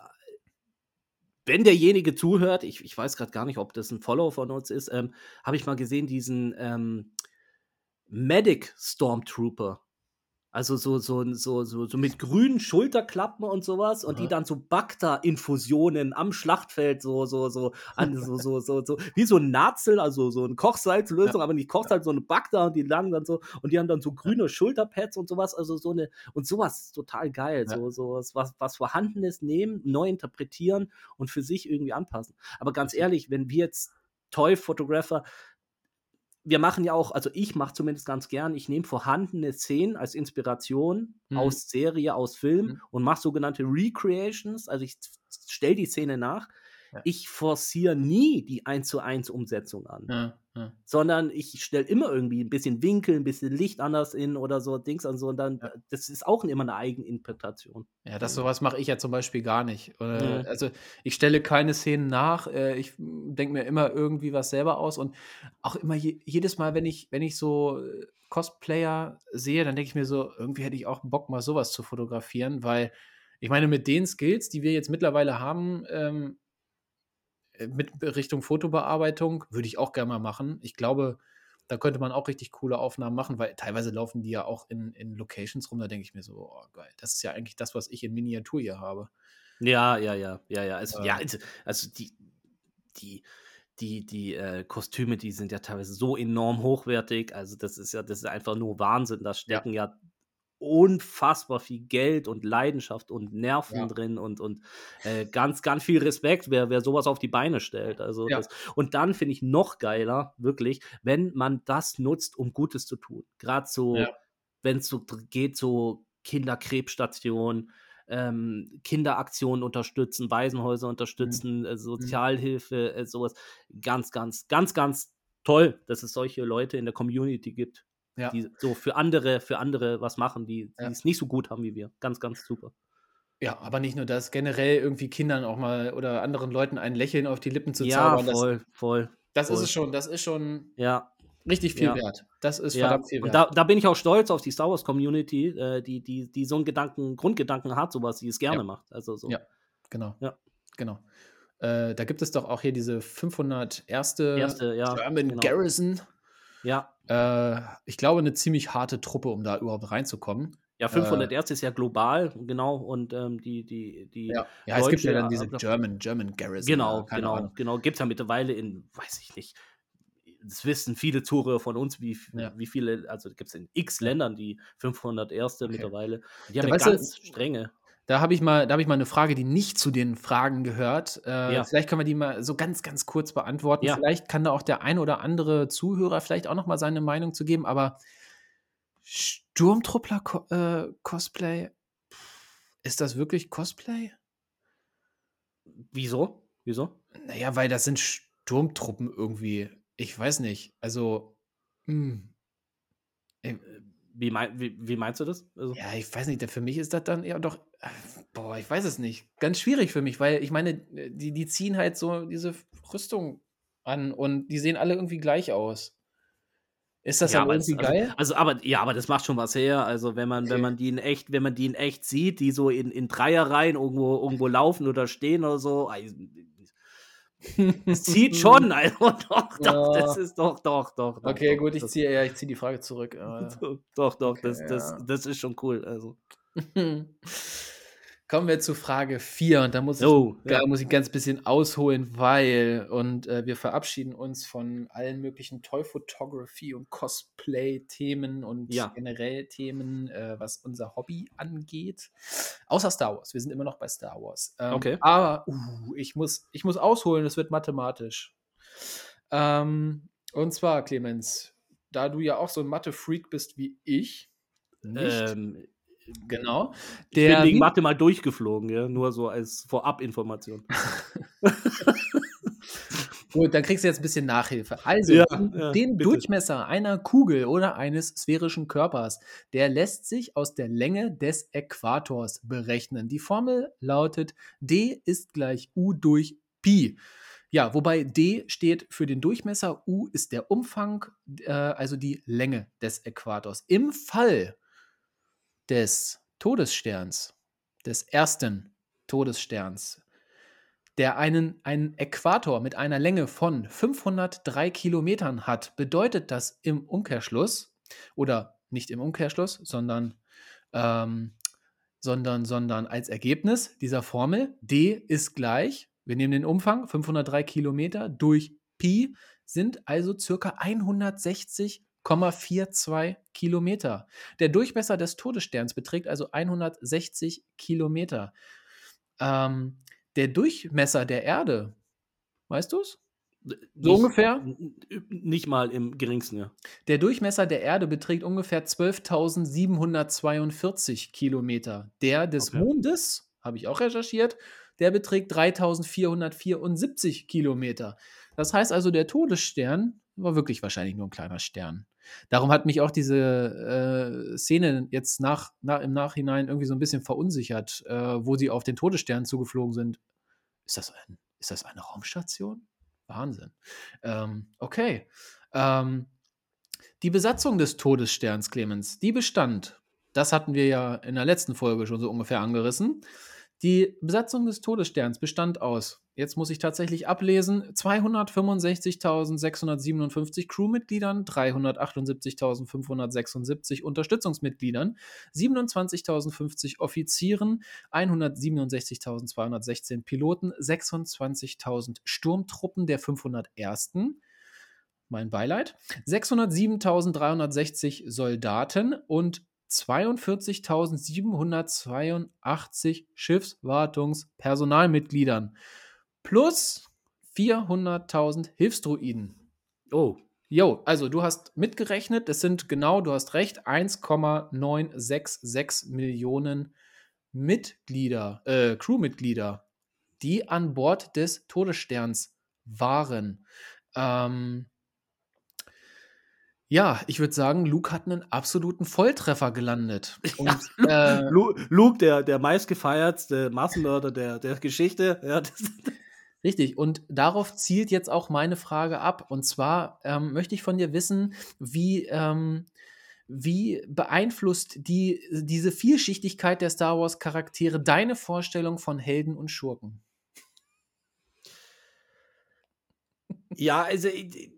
wenn derjenige zuhört, ich ich weiß grad gar nicht, ob das 'n Follower von uns ist, ähm, habe ich mal gesehen, diesen, ähm, Medic Stormtrooper. Also, so so so so so mit grünen Schulterklappen und so was und die dann so Bacta-Infusionen am Schlachtfeld so so so an so so so so wie so 'n Nazel, also so 'n Ja, Kochsalzlösung, aber nicht Kochsalz, sondern Bacta und die lagen dann so und die haben dann so grüne Schulterpads und so was, also so 'ne und so was ist total geil, so so was was was Vorhandenes nehmen, neu interpretieren und für sich irgendwie anpassen. Aber ganz ehrlich, wenn wir jetzt Toy Photographer wir machen ja auch also ich mache zumindest ganz gern, ich nehme vorhandene Szenen als Inspiration Mhm, aus Serie, aus Film mhm, und mache sogenannte Recreations, also ich stelle die Szene nach. ja, Ich forciere nie die Eins-zu-eins Umsetzung an. ja, ja, Sondern ich stelle immer irgendwie 'n bisschen Winkel, 'n bisschen Licht anders in oder so Dings und so und dann ja. das ist auch immer 'ne Eigeninterpretation. Ja, das so So. was mache ich ja zum Beispiel gar nicht. Äh, Mhm. also, ich stelle keine Szenen nach, äh, ich, denke mir immer irgendwie was selber aus und auch immer je jedes Mal, wenn ich wenn ich so, äh, Cosplayer sehe, dann denke ich mir so: „Irgendwie hätte ich auch Bock, mal so was zu fotografieren“, weil ich meine, mit den Skills, die wir jetzt mittlerweile haben, ähm, äh, mit Richtung Fotobearbeitung, würde ich auch gerne mal machen. Ich glaube, da könnte man auch richtig coole Aufnahmen machen, weil teilweise laufen die ja auch in in Locations rum, da denke ich mir so: „Oh geil, das ist ja eigentlich das, was ich in Miniatur hier habe.“ Ja, ja, ja, ja, ja. Also, ja, Ähm, also also die die die die, äh, Kostüme, die sind ja teilweise so enorm hochwertig. Also, das ist ja das ist einfach nur Wahnsinn. Da ja, stecken ja unfassbar viel Geld und Leidenschaft und Nerven ja, drin und und, äh, ganz, ganz viel Respekt, wer wer sowas auf die Beine stellt. Also, ja, das und dann finde ich noch geiler, wirklich, wenn man das nutzt, um Gutes zu tun. Grad ja, so, wenn's so geht, so Kinderkrebsstationen, ähm, Kinderaktionen unterstützen, Waisenhäuser mhm, unterstützen, äh, mhm, Sozialhilfe, äh, so was. Ganz, ganz, ganz, ganz toll, dass es solche Leute in der Community gibt, ja, die so für andere für andere was machen, die ja. die's nicht so gut haben wie wir. Ganz, ganz super. Ja, aber nicht nur das, generell irgendwie Kindern auch mal oder anderen Leuten ein Lächeln auf die Lippen zu Ja, zaubern, das voll, voll, das ist es voll. schon das ist schon Ja, richtig viel ja. wert. Das ist Ja, verdammt viel und wert. da da bin ich auch stolz auf die Star Wars Community, äh, die die die so 'n Gedanken Grundgedanken hat, so was, die es Ja, gerne macht. Also so, ja, genau, ja. genau. Äh, da gibt es doch auch hier diese 501. Erste, ja, German genau. Garrison. Ja. Äh, ich glaube, 'ne ziemlich harte Truppe, um da überhaupt reinzukommen. Ja, Äh, 500 ist ja global, genau, und, ähm, die die die ja, ja, es gibt ja dann diese German German Garrison genau, genau, Ahnung. genau. Gibt's ja mittlerweile in weiß ich nicht, das wissen viele Zuhörer von uns, wie Ja, wie viele also, gibt's in X ja, Ländern die 500 okay. mittlerweile. Die haben 'ne weißt du ganz strenge Da habe ich mal da habe ich mal 'ne Frage, die nicht zu den Fragen gehört. Äh, ja, vielleicht können wir die mal so ganz, ganz kurz beantworten. ja. Vielleicht kann da auch der ein oder andere Zuhörer vielleicht auch noch mal seine Meinung zu geben, aber Sturmtruppler Co äh, Cosplay, ist das wirklich Cosplay? Wieso? Wieso? Naja, weil das sind Sturmtruppen irgendwie. Ich weiß nicht. Also, hm. Wie, mein, wie, wie meinst du das? Also, ja, ich weiß nicht. Für mich ist das dann eher doch. Boah, ich weiß es nicht. Ganz schwierig für mich, weil ich meine, die, die ziehen halt so diese Rüstung an und die sehen alle irgendwie gleich aus. Ist das ja, dann irgendwie also, geil? also, aber ja, aber das macht schon was her. Also wenn man, Okay. wenn man die in echt, wenn man die in echt sieht, die so in, in Dreierreihen irgendwo, irgendwo laufen oder stehen oder so, es zieht schon, also doch, doch, das ist doch, doch, doch. doch Okay, doch, gut, ich ziehe ja, ich ziehe die Frage zurück. Doch, doch, Okay, das, das, ja. das ist schon cool. Also. Kommen wir zu Frage 4 und da muss ich, Oh, da ja. muss ich ganz bisschen ausholen, weil und äh, wir verabschieden uns von allen möglichen Toy Photography und Cosplay-Themen und Ja. generell Themen, äh, was unser Hobby angeht. Außer Star Wars. Wir sind immer noch bei Star Wars. Ähm, Okay. Aber uh, ich, muss, ich muss ausholen, es wird mathematisch. Ähm, und zwar, Clemens, da du ja auch so ein Mathe-Freak bist wie ich, nicht, Ähm, genau, ich bin der wegen Mathe mal durchgeflogen, ja? nur so als Vorab-Information. Gut, dann kriegst du jetzt ein bisschen Nachhilfe. Also, Ja, den, ja, den bitte. Durchmesser einer Kugel oder eines sphärischen Körpers, der lässt sich aus der Länge des Äquators berechnen. Die Formel lautet D ist gleich U durch Pi. Ja, wobei D steht für den Durchmesser, U ist der Umfang, äh, also die Länge des Äquators. Im Fall des Todessterns, des ersten Todessterns, der einen, einen Äquator mit einer Länge von 503 Kilometern hat, bedeutet das im Umkehrschluss, oder nicht im Umkehrschluss, sondern, ähm, sondern, sondern als Ergebnis dieser Formel, d ist gleich, wir nehmen den Umfang, 503 Kilometer durch Pi, sind also circa 160,42 Kilometer. Der Durchmesser des Todessterns beträgt also 160 Kilometer. Ähm, der Durchmesser der Erde, weißt du es? Nicht, ungefähr? Nicht mal im geringsten, ja. Der Durchmesser der Erde beträgt ungefähr 12.742 Kilometer. Der des Okay. Mondes, habe ich auch recherchiert, der beträgt 3.474 Kilometer. Das heißt also, der Todesstern war wirklich wahrscheinlich nur ein kleiner Stern. Darum hat mich auch diese äh, Szene jetzt nach, nach, im Nachhinein irgendwie so ein bisschen verunsichert, äh, wo sie auf den Todesstern zugeflogen sind. Ist das, ein, ist das eine Raumstation? Wahnsinn. Ähm, okay. Ähm, die Besatzung des Todessterns, Clemens, die bestand, das hatten wir ja in der letzten Folge schon so ungefähr angerissen. Die Besatzung des Todessterns bestand aus, jetzt muss ich tatsächlich ablesen, 265.657 Crewmitgliedern, 378.576 Unterstützungsmitgliedern, 27.050 Offizieren, 167.216 Piloten, 26.000 Sturmtruppen der 501. Mein Beileid. 607.360 Soldaten und 42.782 Schiffswartungspersonalmitgliedern plus 400.000 Hilfsdruiden. Oh, Jo, also du hast mitgerechnet, das sind genau, du hast recht, 1,966 Millionen Mitglieder, äh, Crewmitglieder, die an Bord des Todessterns waren. Ähm, ja, ich würde sagen, Luke hat einen absoluten Volltreffer gelandet. Und, äh, Lu- Luke, der, der meistgefeiertste Massenmörder der, der Geschichte. Ja, das, Richtig, und darauf zielt jetzt auch meine Frage ab. Und zwar ähm, möchte ich von dir wissen, wie, ähm, wie beeinflusst die, diese Vielschichtigkeit der Star Wars-Charaktere deine Vorstellung von Helden und Schurken? ja, also ich-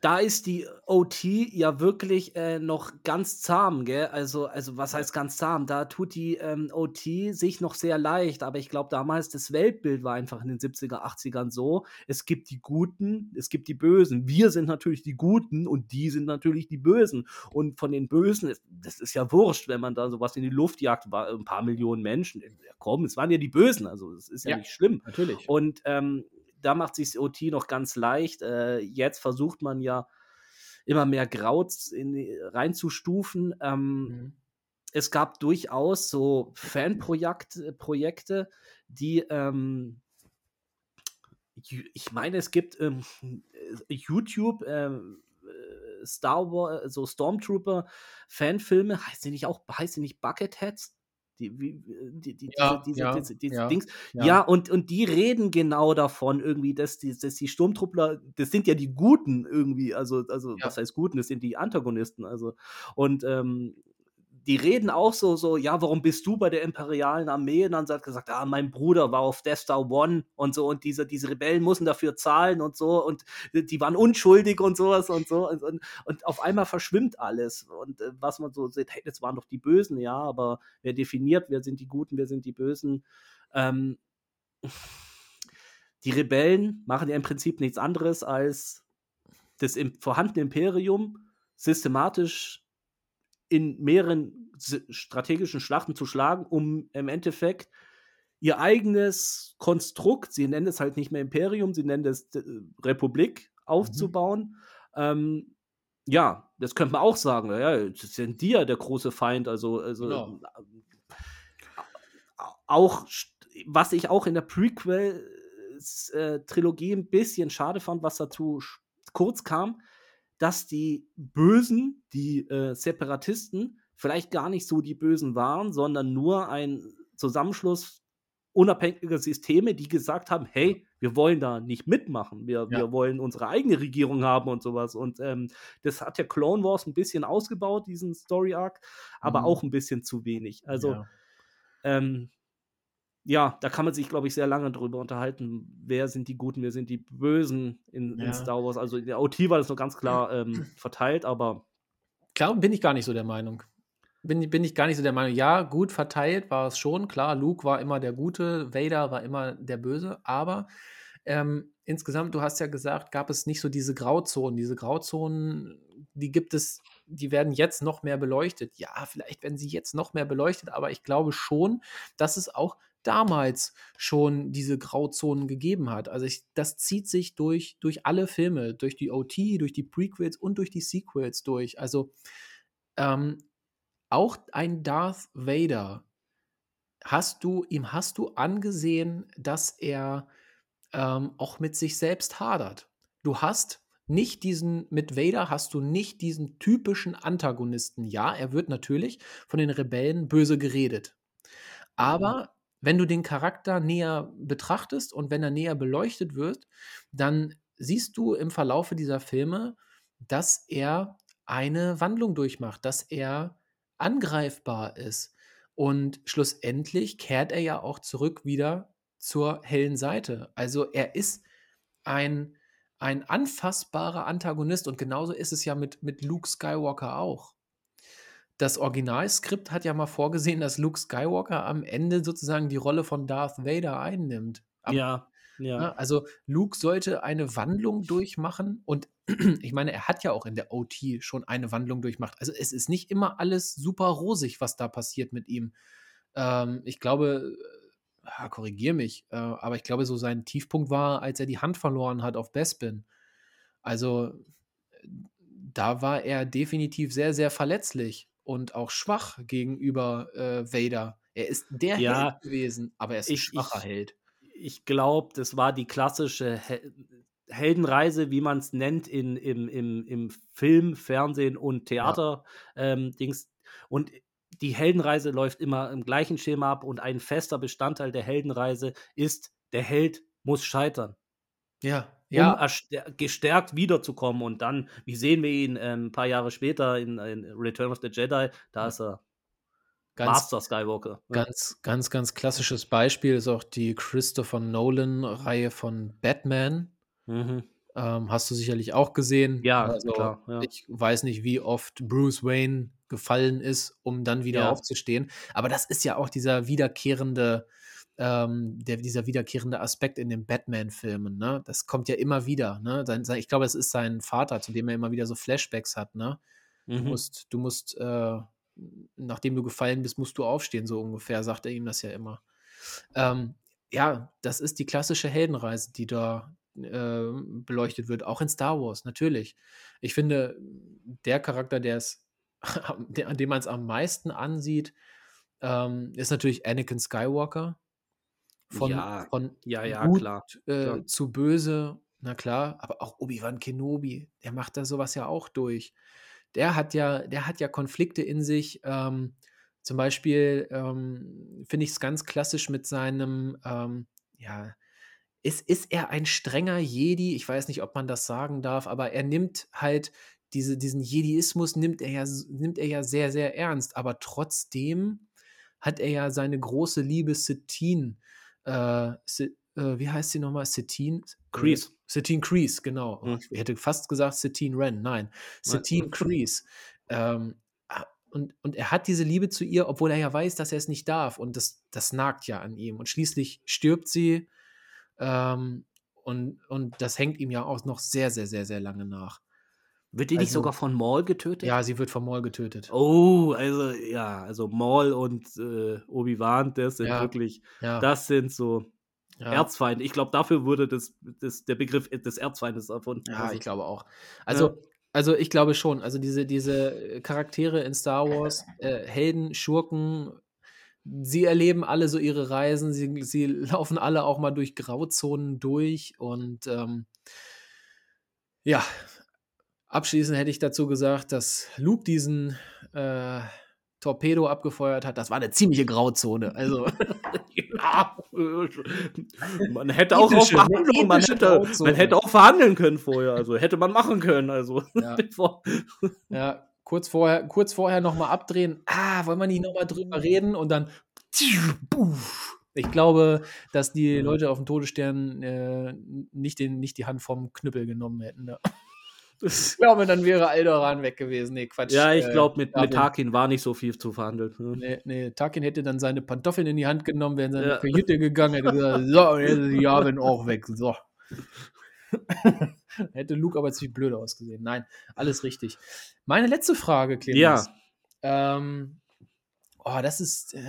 da ist die OT ja wirklich äh, noch ganz zahm, gell? Also, also was heißt ganz zahm? Da tut die ähm, OT sich noch sehr leicht, aber ich glaube, damals das Weltbild war einfach in den 70er, 80ern so. Es gibt die Guten, es gibt die Bösen. Wir sind natürlich die Guten und die sind natürlich die Bösen. Und von den Bösen, das- ist ja wurscht, wenn man da sowas in die Luft jagt, war ein paar Millionen Menschen. Ja, komm, es waren ja die Bösen, also es ist ja, Ja. nicht schlimm. Natürlich. Und ähm, da macht sich OT noch ganz leicht. Äh, jetzt versucht man ja immer mehr Grauts in, reinzustufen. Ähm, Mhm. es gab durchaus so Fanprojekte, Projekte, die, ähm, ich meine, es gibt ähm, äh, YouTube ähm, äh, Star Wars, so Stormtrooper-Fanfilme, heißt die nicht auch, heißt die nicht Bucketheads? Die, wie, die, die, Ja, diese, ja, diese, diese ja, Dings. ja. Ja, und, und die reden genau davon, irgendwie, dass die, dass die Sturmtruppler, das sind ja die Guten irgendwie, also, also was heißt Guten, das sind die Antagonisten, also. Und ähm, die reden auch so, so, ja, warum bist du bei der imperialen Armee? Und dann hat gesagt, ah, mein Bruder war auf Death Star One und so, und diese, diese Rebellen mussten dafür zahlen und so, und die waren unschuldig und sowas und so. Und, und, und auf einmal verschwimmt alles. Und äh, was man so sieht, hey, das waren doch die Bösen, ja, aber wer definiert, wer sind die Guten, wer sind die Bösen? Ähm, die Rebellen machen ja im Prinzip nichts anderes als das im vorhandene Imperium systematisch in mehreren strategischen Schlachten zu schlagen, um im Endeffekt ihr eigenes Konstrukt, sie nennen es halt nicht mehr Imperium, sie nennen es äh, Republik, aufzubauen. Ähm, ja, das könnte man auch sagen, ja, das sind die ja der große Feind, also, also Genau. auch, st- was ich auch in der Prequel-Trilogie ein bisschen schade fand, was dazu kurz kam, dass die Bösen, die äh, Separatisten, vielleicht gar nicht so die Bösen waren, sondern nur ein Zusammenschluss unabhängiger Systeme, die gesagt haben, hey, wir wollen da nicht mitmachen, wir, Ja. wir wollen unsere eigene Regierung haben und sowas. Und ähm, das hat ja Clone Wars ein bisschen ausgebaut, diesen Story Arc, aber Mhm. auch ein bisschen zu wenig. Also ja. ähm, ja, da kann man sich, glaube ich, sehr lange drüber unterhalten, wer sind die Guten, wer sind die Bösen in, Ja. in Star Wars. Also in der OT war das noch ganz klar ähm, verteilt, aber Klar, bin ich gar nicht so der Meinung. Bin, bin ich gar nicht so der Meinung. Ja, gut verteilt war es schon. Klar, Luke war immer der Gute, Vader war immer der Böse. Aber ähm, insgesamt, du hast ja gesagt, gab es nicht so diese Grauzonen. Diese Grauzonen, die gibt es, die werden jetzt noch mehr beleuchtet. Ja, vielleicht werden sie jetzt noch mehr beleuchtet, aber ich glaube schon, dass es auch damals schon diese Grauzonen gegeben hat. Also ich, das zieht sich durch, durch alle Filme, durch die OT, durch die Prequels und durch die Sequels durch. Also ähm, auch ein Darth Vader hast du, ihm hast du angesehen, dass er ähm, auch mit sich selbst hadert. Du hast nicht diesen, mit Vader hast du nicht diesen typischen Antagonisten. Ja, er wird natürlich von den Rebellen böse geredet. Aber wenn du den Charakter näher betrachtest und wenn er näher beleuchtet wird, dann siehst du im Verlaufe dieser Filme, dass er eine Wandlung durchmacht, dass er angreifbar ist. Und schlussendlich kehrt er ja auch zurück wieder zur hellen Seite. Also er ist ein, ein anfassbarer Antagonist und genauso ist es ja mit, mit Luke Skywalker auch. Das Originalskript hat ja mal vorgesehen, dass Luke Skywalker am Ende sozusagen die Rolle von Darth Vader einnimmt. Am ja, ja. Ne? Also Luke sollte eine Wandlung durchmachen und ich meine, er hat ja auch in der OT schon eine Wandlung durchmacht. Also es ist nicht immer alles super rosig, was da passiert mit ihm. Ähm, ich glaube, äh, korrigier mich, äh, aber ich glaube, so sein Tiefpunkt war, als er die Hand verloren hat auf Bespin. Also äh, da war er definitiv sehr, sehr verletzlich und auch schwach gegenüber äh, Vader. Er ist der Ja, Held gewesen, aber er ist ein ich- schwacher ich- Held. ich glaube, das war die klassische Hel Heldenreise, wie man es nennt, in, im, im, im Film, Fernsehen und Theater. Ähm, Dings. Und die Heldenreise läuft immer im gleichen Schema ab und ein fester Bestandteil der Heldenreise ist, der Held muss scheitern, Ja, ja, erst- gestärkt wiederzukommen. Und dann, wie sehen wir ihn ähm, ein paar Jahre später in, in Return of the Jedi, da ist er ganz, Master Skywalker. Ja. Ganz, ganz, ganz klassisches Beispiel ist auch die Christopher Nolan-Reihe von Batman. Mhm. Ähm, hast du sicherlich auch gesehen. Ja, also, klar, ja. Ich weiß nicht, wie oft Bruce Wayne gefallen ist, um dann wieder Ja. aufzustehen. Aber das ist ja auch dieser wiederkehrende, ähm, der, dieser wiederkehrende Aspekt in den Batman-Filmen. Ne? Das kommt ja immer wieder. Ne? Sein, sein, ich glaube, es ist sein Vater, zu dem er immer wieder so Flashbacks hat. Ne? Du Mhm. musst, du musst, äh, nachdem du gefallen bist, musst du aufstehen, so ungefähr, sagt er ihm das ja immer. Ähm, ja, das ist die klassische Heldenreise, die da äh, beleuchtet wird, auch in Star Wars, natürlich. Ich finde, der Charakter, der es an dem man es am meisten ansieht, ähm, ist natürlich Anakin Skywalker. Von, Ja, von ja, ja, gut klar, äh, klar. zu böse, na klar, aber auch Obi-Wan Kenobi, der macht da sowas ja auch durch. Der hat ja, der hat ja Konflikte in sich. Ähm, zum Beispiel ähm, finde ich es ganz klassisch mit seinem, ähm, ja, ist, ist er ein strenger Jedi? Ich weiß nicht, ob man das sagen darf, aber er nimmt halt diese, diesen Jediismus nimmt er ja, nimmt er ja sehr, sehr ernst. Aber trotzdem hat er ja seine große Liebe Satine. Äh, äh, wie heißt sie nochmal? Satine? Äh, Kreese. Satine Kreese, genau. Oh, Hm. Ich hätte fast gesagt Satine Wren. Nein, Satine Kreese. Ähm, ah, und, und er hat diese Liebe zu ihr, obwohl er ja weiß, dass er es nicht darf. Und das, das nagt ja an ihm. Und schließlich stirbt sie. Ähm, und, und das hängt ihm ja auch noch sehr, sehr, sehr, sehr lange nach. Wird die nicht Also- sogar von Maul getötet? Ja, sie wird vom Maul getötet. Oh, also ja, also Maul und äh, Obi-Wan, das sind Ja, wirklich, Ja, das sind so ja. Erzfeinde. Ich glaube, dafür wurde das, das, der Begriff des Erzfeindes erfunden. Ja, also, ich glaube auch. Also, also ich glaube schon. Also diese, diese Charaktere in Star Wars, äh, Helden, Schurken, sie erleben alle so ihre Reisen, sie, sie laufen alle auch mal durch Grauzonen durch und ähm, ja, abschließend hätte ich dazu gesagt, dass Luke diesen äh, Torpedo abgefeuert hat. Das war eine ziemliche Grauzone. Also ja, äh, man hätte auch, auch Ethische, Verhandlungen, man hätte, man hätte auch verhandeln können vorher. Also hätte man machen können. Also Ja. Ja, kurz vorher, kurz vorher nochmal abdrehen. Ah, wollen wir nicht nochmal drüber reden? Und dann. Ich glaube, dass die Leute auf dem Todesstern äh, nicht, den, nicht die Hand vom Knüppel genommen hätten. Ne? Ich glaube, dann wäre Alderan weg gewesen. Nee, Quatsch. ja, ich äh, glaube, mit, mit Darwin. Tarkin war nicht so viel zu verhandeln. ne? Nee, nee, Tarkin hätte dann seine Pantoffeln in die Hand genommen, wäre in seine Ja. Kajüte gegangen, hätte gesagt, so, ist Yavin auch weg. So. hätte Luke aber ziemlich blöd ausgesehen. Nein, alles richtig. Meine letzte Frage, Clemens. Ja. Ähm, oh, das ist äh,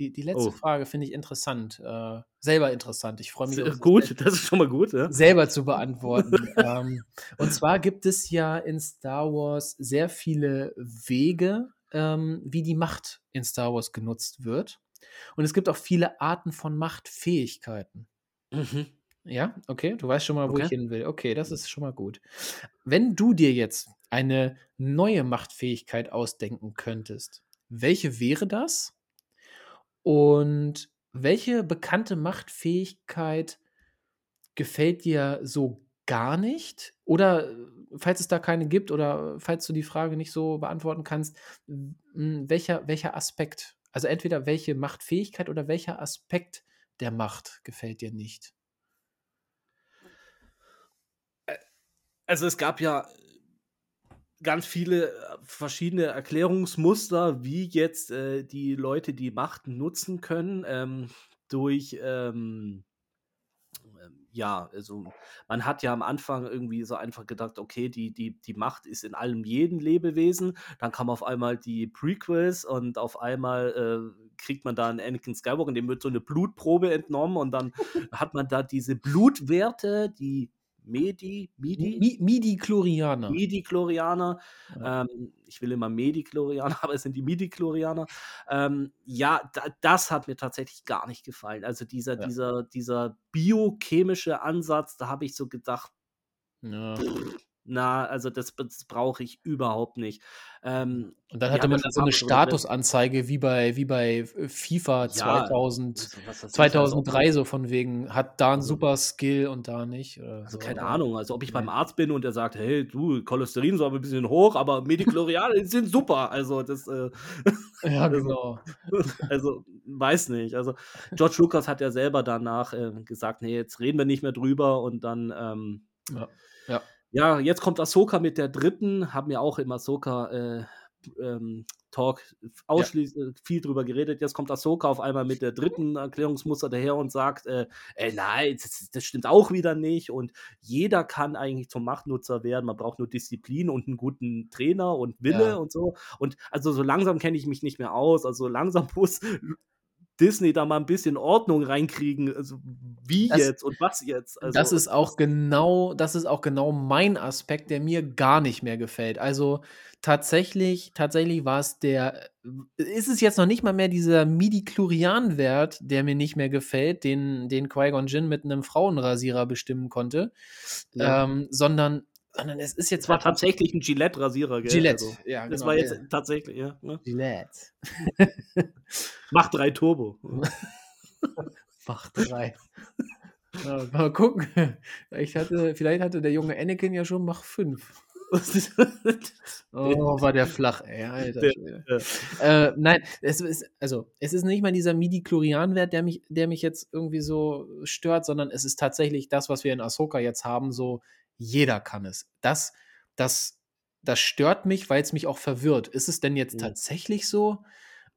die, die letzte Oh. Frage, finde ich interessant. Äh, selber interessant. Ich freue mich, das Gut, das ist schon mal gut. Ja? selber zu beantworten. ähm, und zwar gibt es ja in Star Wars sehr viele Wege, ähm, wie die Macht in Star Wars genutzt wird. Und es gibt auch viele Arten von Machtfähigkeiten. Mhm. Ja, okay, du weißt schon mal, wo Okay. ich hin will. Okay, das ist schon mal gut. Wenn du dir jetzt eine neue Machtfähigkeit ausdenken könntest, welche wäre das? Und welche bekannte Machtfähigkeit gefällt dir so gar nicht? Oder äh, falls es da keine gibt oder falls du die Frage nicht so beantworten kannst, m- welcher, welcher Aspekt, also entweder welche Machtfähigkeit oder welcher Aspekt der Macht gefällt dir nicht? Also es gab ja ganz viele äh, verschiedene Erklärungsmuster, wie jetzt äh, die Leute die Macht nutzen können ähm, durch ähm, ähm, ja, also man hat ja am Anfang irgendwie so einfach gedacht, okay, die, die, die Macht ist in allem jeden Lebewesen. Dann kam auf einmal die Prequels und auf einmal äh, kriegt man da einen Anakin Skywalker, dem wird so eine Blutprobe entnommen und dann hat man da diese Blutwerte, die Medi, Midi, Mi Midi-Chlorianer. Midi-Chlorianer. Ja. Ähm, ich will immer Medi-Chlorianer, aber es sind die Midi-Chlorianer. Ähm, ja, da, das hat mir tatsächlich gar nicht gefallen. Also dieser, Ja. dieser, dieser biochemische Ansatz, da habe ich so gedacht, Ja. Na, also das, das brauche ich überhaupt nicht. Ähm, Und dann hatte man so ein eine geredet. Statusanzeige wie bei, wie bei äh, FIFA Ja, 2000, also was weiß ich, als ob 2003, so von wegen, hat da einen Also- super Skill und da nicht. Also so. keine Ahnung, also ob ich beim. Arzt bin und der sagt, hey, du, Cholesterin so aber ein bisschen hoch, aber Medichloriane sind super. Also das, äh, Ja, Also- genau. also weiß nicht. Also George Lucas hat ja selber danach äh, gesagt, nee, jetzt reden wir nicht mehr drüber und dann ähm, Ja. Ja. ja, jetzt kommt Ahsoka mit der dritten, haben ja auch im Ahsoka äh, ähm, Talk ausschließlich viel drüber geredet. Jetzt kommt Ahsoka auf einmal mit der dritten Erklärungsmuster daher und sagt, äh, äh, nein, das, das stimmt auch wieder nicht und jeder kann eigentlich zum Machtnutzer werden. Man braucht nur Disziplin und einen guten Trainer und Wille Ja. und so. Und also so langsam kenne ich mich nicht mehr aus. Also so langsam muss Disney da mal ein bisschen Ordnung reinkriegen. Also wie Das- jetzt und was jetzt? Also, das ist auch genau, das ist auch genau mein Aspekt, der mir gar nicht mehr gefällt. Also tatsächlich, tatsächlich war es der, ist es jetzt noch nicht mal mehr dieser Midi-Chlorian-Wert, der mir nicht mehr gefällt, den, den Qui-Gon Jinn mit einem Frauenrasierer bestimmen konnte, Ja. ähm, sondern, sondern es ist jetzt Es war tatsächlich ein Gillette-Rasierer, gell? Gillette. Also, ja, das genau, war jetzt ja. tatsächlich, ja. Ne? Gillette. Mach drei Turbo. Mach drei. Ja, mal gucken. Vielleicht hatte, vielleicht hatte der junge Anakin ja schon Mach 5. Oh, war der flach, ey, alter Der-. Äh, nein, es ist, also, es ist nicht mal dieser Midi-Chlorian-Wert, der mich, der mich jetzt irgendwie so stört, sondern es ist tatsächlich das, was wir in Ahsoka jetzt haben, so, jeder kann es. Das, das, das stört mich, weil es mich auch verwirrt. Ist es denn jetzt Mhm. tatsächlich so?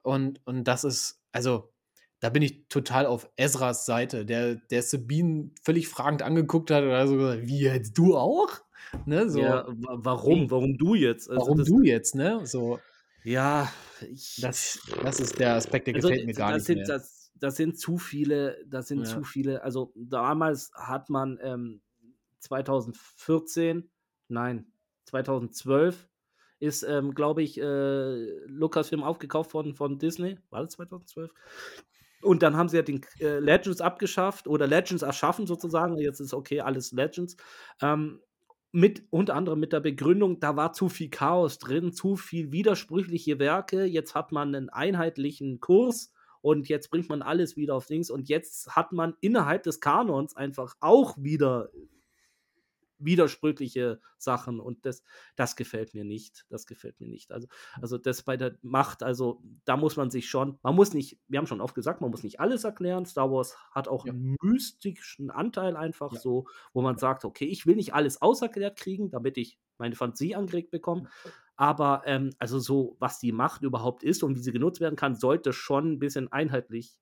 Und, und das ist, also, da bin ich total auf Ezras Seite, der, der Sabine völlig fragend angeguckt hat oder so gesagt, wie jetzt, du auch? Ne, so, ja, wa- warum? Warum du jetzt? Also warum du jetzt, ne? So, Ja, ich, das, das ist der Aspekt, der also, gefällt mir gar das nicht sind, mehr. Das, das sind zu viele, das sind Ja. zu viele. Also damals hat man ähm, 2014, nein, 2012 ist, ähm, glaube ich, äh, Lucasfilm aufgekauft worden von Disney. War das 2012? Und dann haben sie ja den äh, Legends abgeschafft oder Legends erschaffen sozusagen. Jetzt ist okay, alles Legends. Ähm, mit unter anderem mit der Begründung, da war zu viel Chaos drin, zu viel widersprüchliche Werke. Jetzt hat man einen einheitlichen Kurs und jetzt bringt man alles wieder auf Dings und jetzt hat man innerhalb des Kanons einfach auch wieder widersprüchliche Sachen und das, das gefällt mir nicht. Das gefällt mir nicht. Also, also das bei der Macht, also da muss man sich schon, man muss nicht, wir haben schon oft gesagt, man muss nicht alles erklären. Star Wars hat auch Ja. einen mystischen Anteil einfach Ja. so, wo man sagt, okay, ich will nicht alles auserklärt kriegen, damit ich meine Fantasie angeregt bekomme. Aber ähm, also so, was die Macht überhaupt ist und wie sie genutzt werden kann, sollte schon ein bisschen einheitlich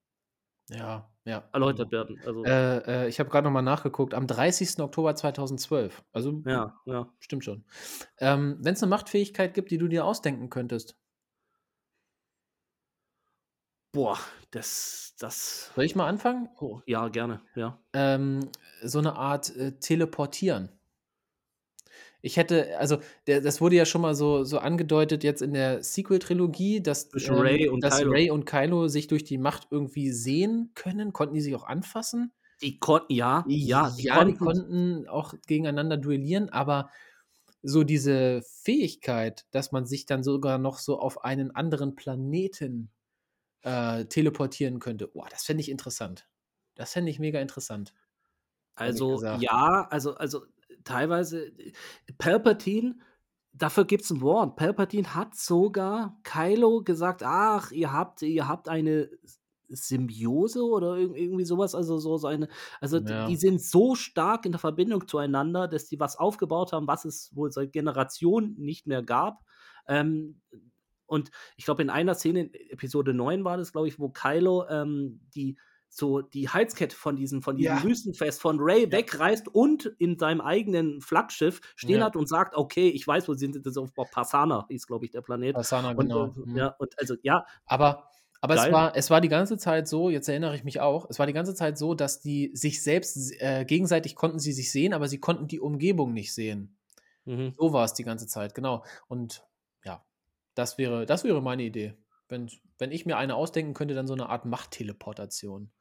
Ja, ja. erläutert werden. Also, Äh, äh, ich habe gerade nochmal nachgeguckt, am 30. Oktober 2012. Also, ja, ja. stimmt schon. Ähm, Wenn es eine Machtfähigkeit gibt, die du dir ausdenken könntest, Boah, das, das, soll ich mal anfangen? oh, ja, gerne, ja. ähm, so eine Art äh, Teleportieren. Ich hätte, also, der, das wurde ja schon mal so, so angedeutet jetzt in der Sequel-Trilogie, dass, Zwischen Rey und dass Kylo. Rey und Kylo sich durch die Macht irgendwie sehen können. Konnten die sich auch anfassen? Die konnten, ja, ja, die ja, die konnten, konnten auch gegeneinander duellieren, aber so diese Fähigkeit, dass man sich dann sogar noch so auf einen anderen Planeten äh, teleportieren könnte, boah, das fände ich interessant. Das fände ich mega interessant. also, ja, also, also teilweise, Palpatine, dafür gibt es ein Wort. Palpatine hat sogar Kylo gesagt, ach, ihr habt, ihr habt eine Symbiose oder irg- irgendwie sowas, also so, so eine, also Ja. die sind so stark in der Verbindung zueinander, dass die was aufgebaut haben, was es wohl seit Generationen nicht mehr gab. Ähm, und ich glaube, in einer Szene, in Episode 9 war das, glaube ich, wo Kylo ähm, die so die Heizkette von diesem, von diesem Ja. Wüstenfest von Ray Ja. wegreißt und in seinem eigenen Flaggschiff stehen Ja. hat und sagt, okay, ich weiß, wo sind das ist auf Passana, hieß, glaube ich, der Planet. Und, genau. äh, Mhm. ja, und also, ja, Aber, aber es, Geil. war, es war die ganze Zeit so, jetzt erinnere ich mich auch, es war die ganze Zeit so, dass die sich selbst, äh, gegenseitig konnten sie sich sehen, aber sie konnten die Umgebung nicht sehen. mhm. So war es die ganze Zeit, genau. Und ja, das wäre, das wäre meine Idee. Wenn, wenn ich mir eine ausdenken könnte, dann so eine Art Machtteleportation.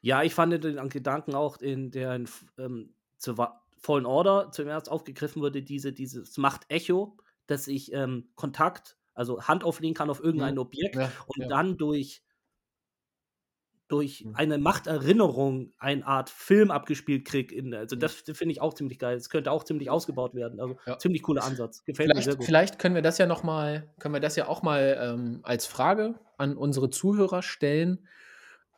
Ja, ich fand den Gedanken auch, in der ähm, zur Fallen Order zuerst aufgegriffen wurde, diese, dieses Macht-Echo, dass ich ähm, Kontakt, also Hand auflegen kann auf irgendein Mhm. Objekt Ja, und ja. dann durch, durch Mhm. eine Machterinnerung eine Art Film abgespielt kriege. In, also Mhm. das finde ich auch ziemlich geil. Das könnte auch ziemlich ausgebaut werden. Also Ja. ziemlich cooler Ansatz. Gefällt mir sehr Vielleicht, gut. vielleicht können wir das ja noch mal, können wir das ja auch mal ähm, als Frage an unsere Zuhörer stellen.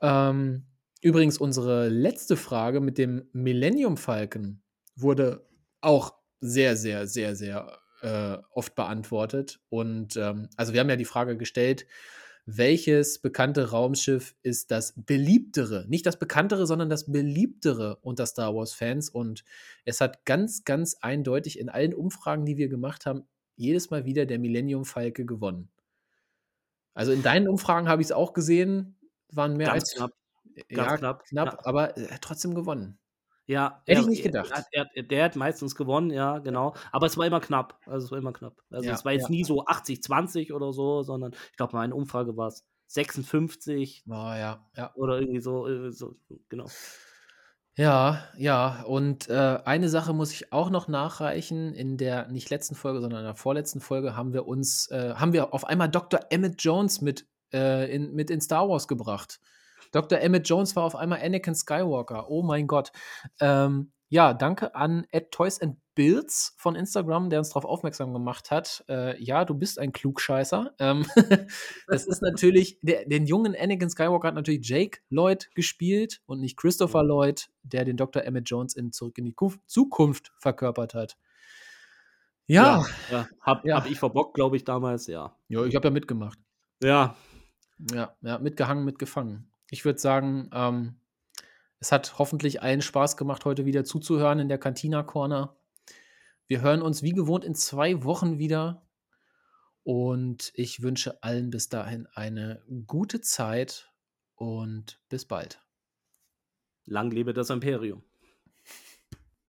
Ähm, übrigens, unsere letzte Frage mit dem Millennium Falcon wurde auch sehr, sehr, sehr, sehr äh, oft beantwortet. Und ähm, also wir haben ja die Frage gestellt, welches bekannte Raumschiff ist das beliebtere? Nicht das bekanntere, sondern das beliebtere unter Star Wars-Fans. Und es hat ganz, ganz eindeutig in allen Umfragen, die wir gemacht haben, jedes Mal wieder der Millennium Falke gewonnen. Also in deinen Umfragen habe ich es auch gesehen. waren mehr Ganz als knapp. Ja, Ganz knapp. knapp, Ja. aber er hat trotzdem gewonnen. Ja, Hätte ich er nicht er gedacht. er hat der hat meistens gewonnen, ja, genau. Aber es war immer knapp. Also, es war immer knapp. Also, Ja, es war jetzt ja. nie so 80, 20 oder so, sondern ich glaube, meine Umfrage war's 56 Oh, ja, ja. oder irgendwie so äh, so, genau. Ja, ja, und, äh, eine Sache muss ich auch noch nachreichen. In der nicht letzten Folge, sondern in der vorletzten Folge haben wir uns äh, haben wir auf einmal Dr. Emmett Jones mit, äh, in mit in Star Wars gebracht. Dr. Emmett Jones war auf einmal Anakin Skywalker. Oh mein Gott. Ähm, ja, danke an @toysandbuilds von Instagram, der uns darauf aufmerksam gemacht hat. Äh, ja, du bist ein Klugscheißer. Ähm, das ist natürlich der den jungen Anakin Skywalker hat natürlich Jake Lloyd gespielt und nicht Christopher. Lloyd, der den Dr. Emmett Jones in Zurück in die Kuf Zukunft verkörpert hat. Ja, ja, habe Ja. habe ich verbockt, glaube ich, damals, ja. ja, ich habe ja mitgemacht. Ja, Ja, ja, mitgehangen, mitgefangen. Ich würde sagen, ähm, es hat hoffentlich allen Spaß gemacht, heute wieder zuzuhören in der Cantina Corner. Wir hören uns wie gewohnt in 2 Wochen wieder und ich wünsche allen bis dahin eine gute Zeit und bis bald. lang lebe das Imperium.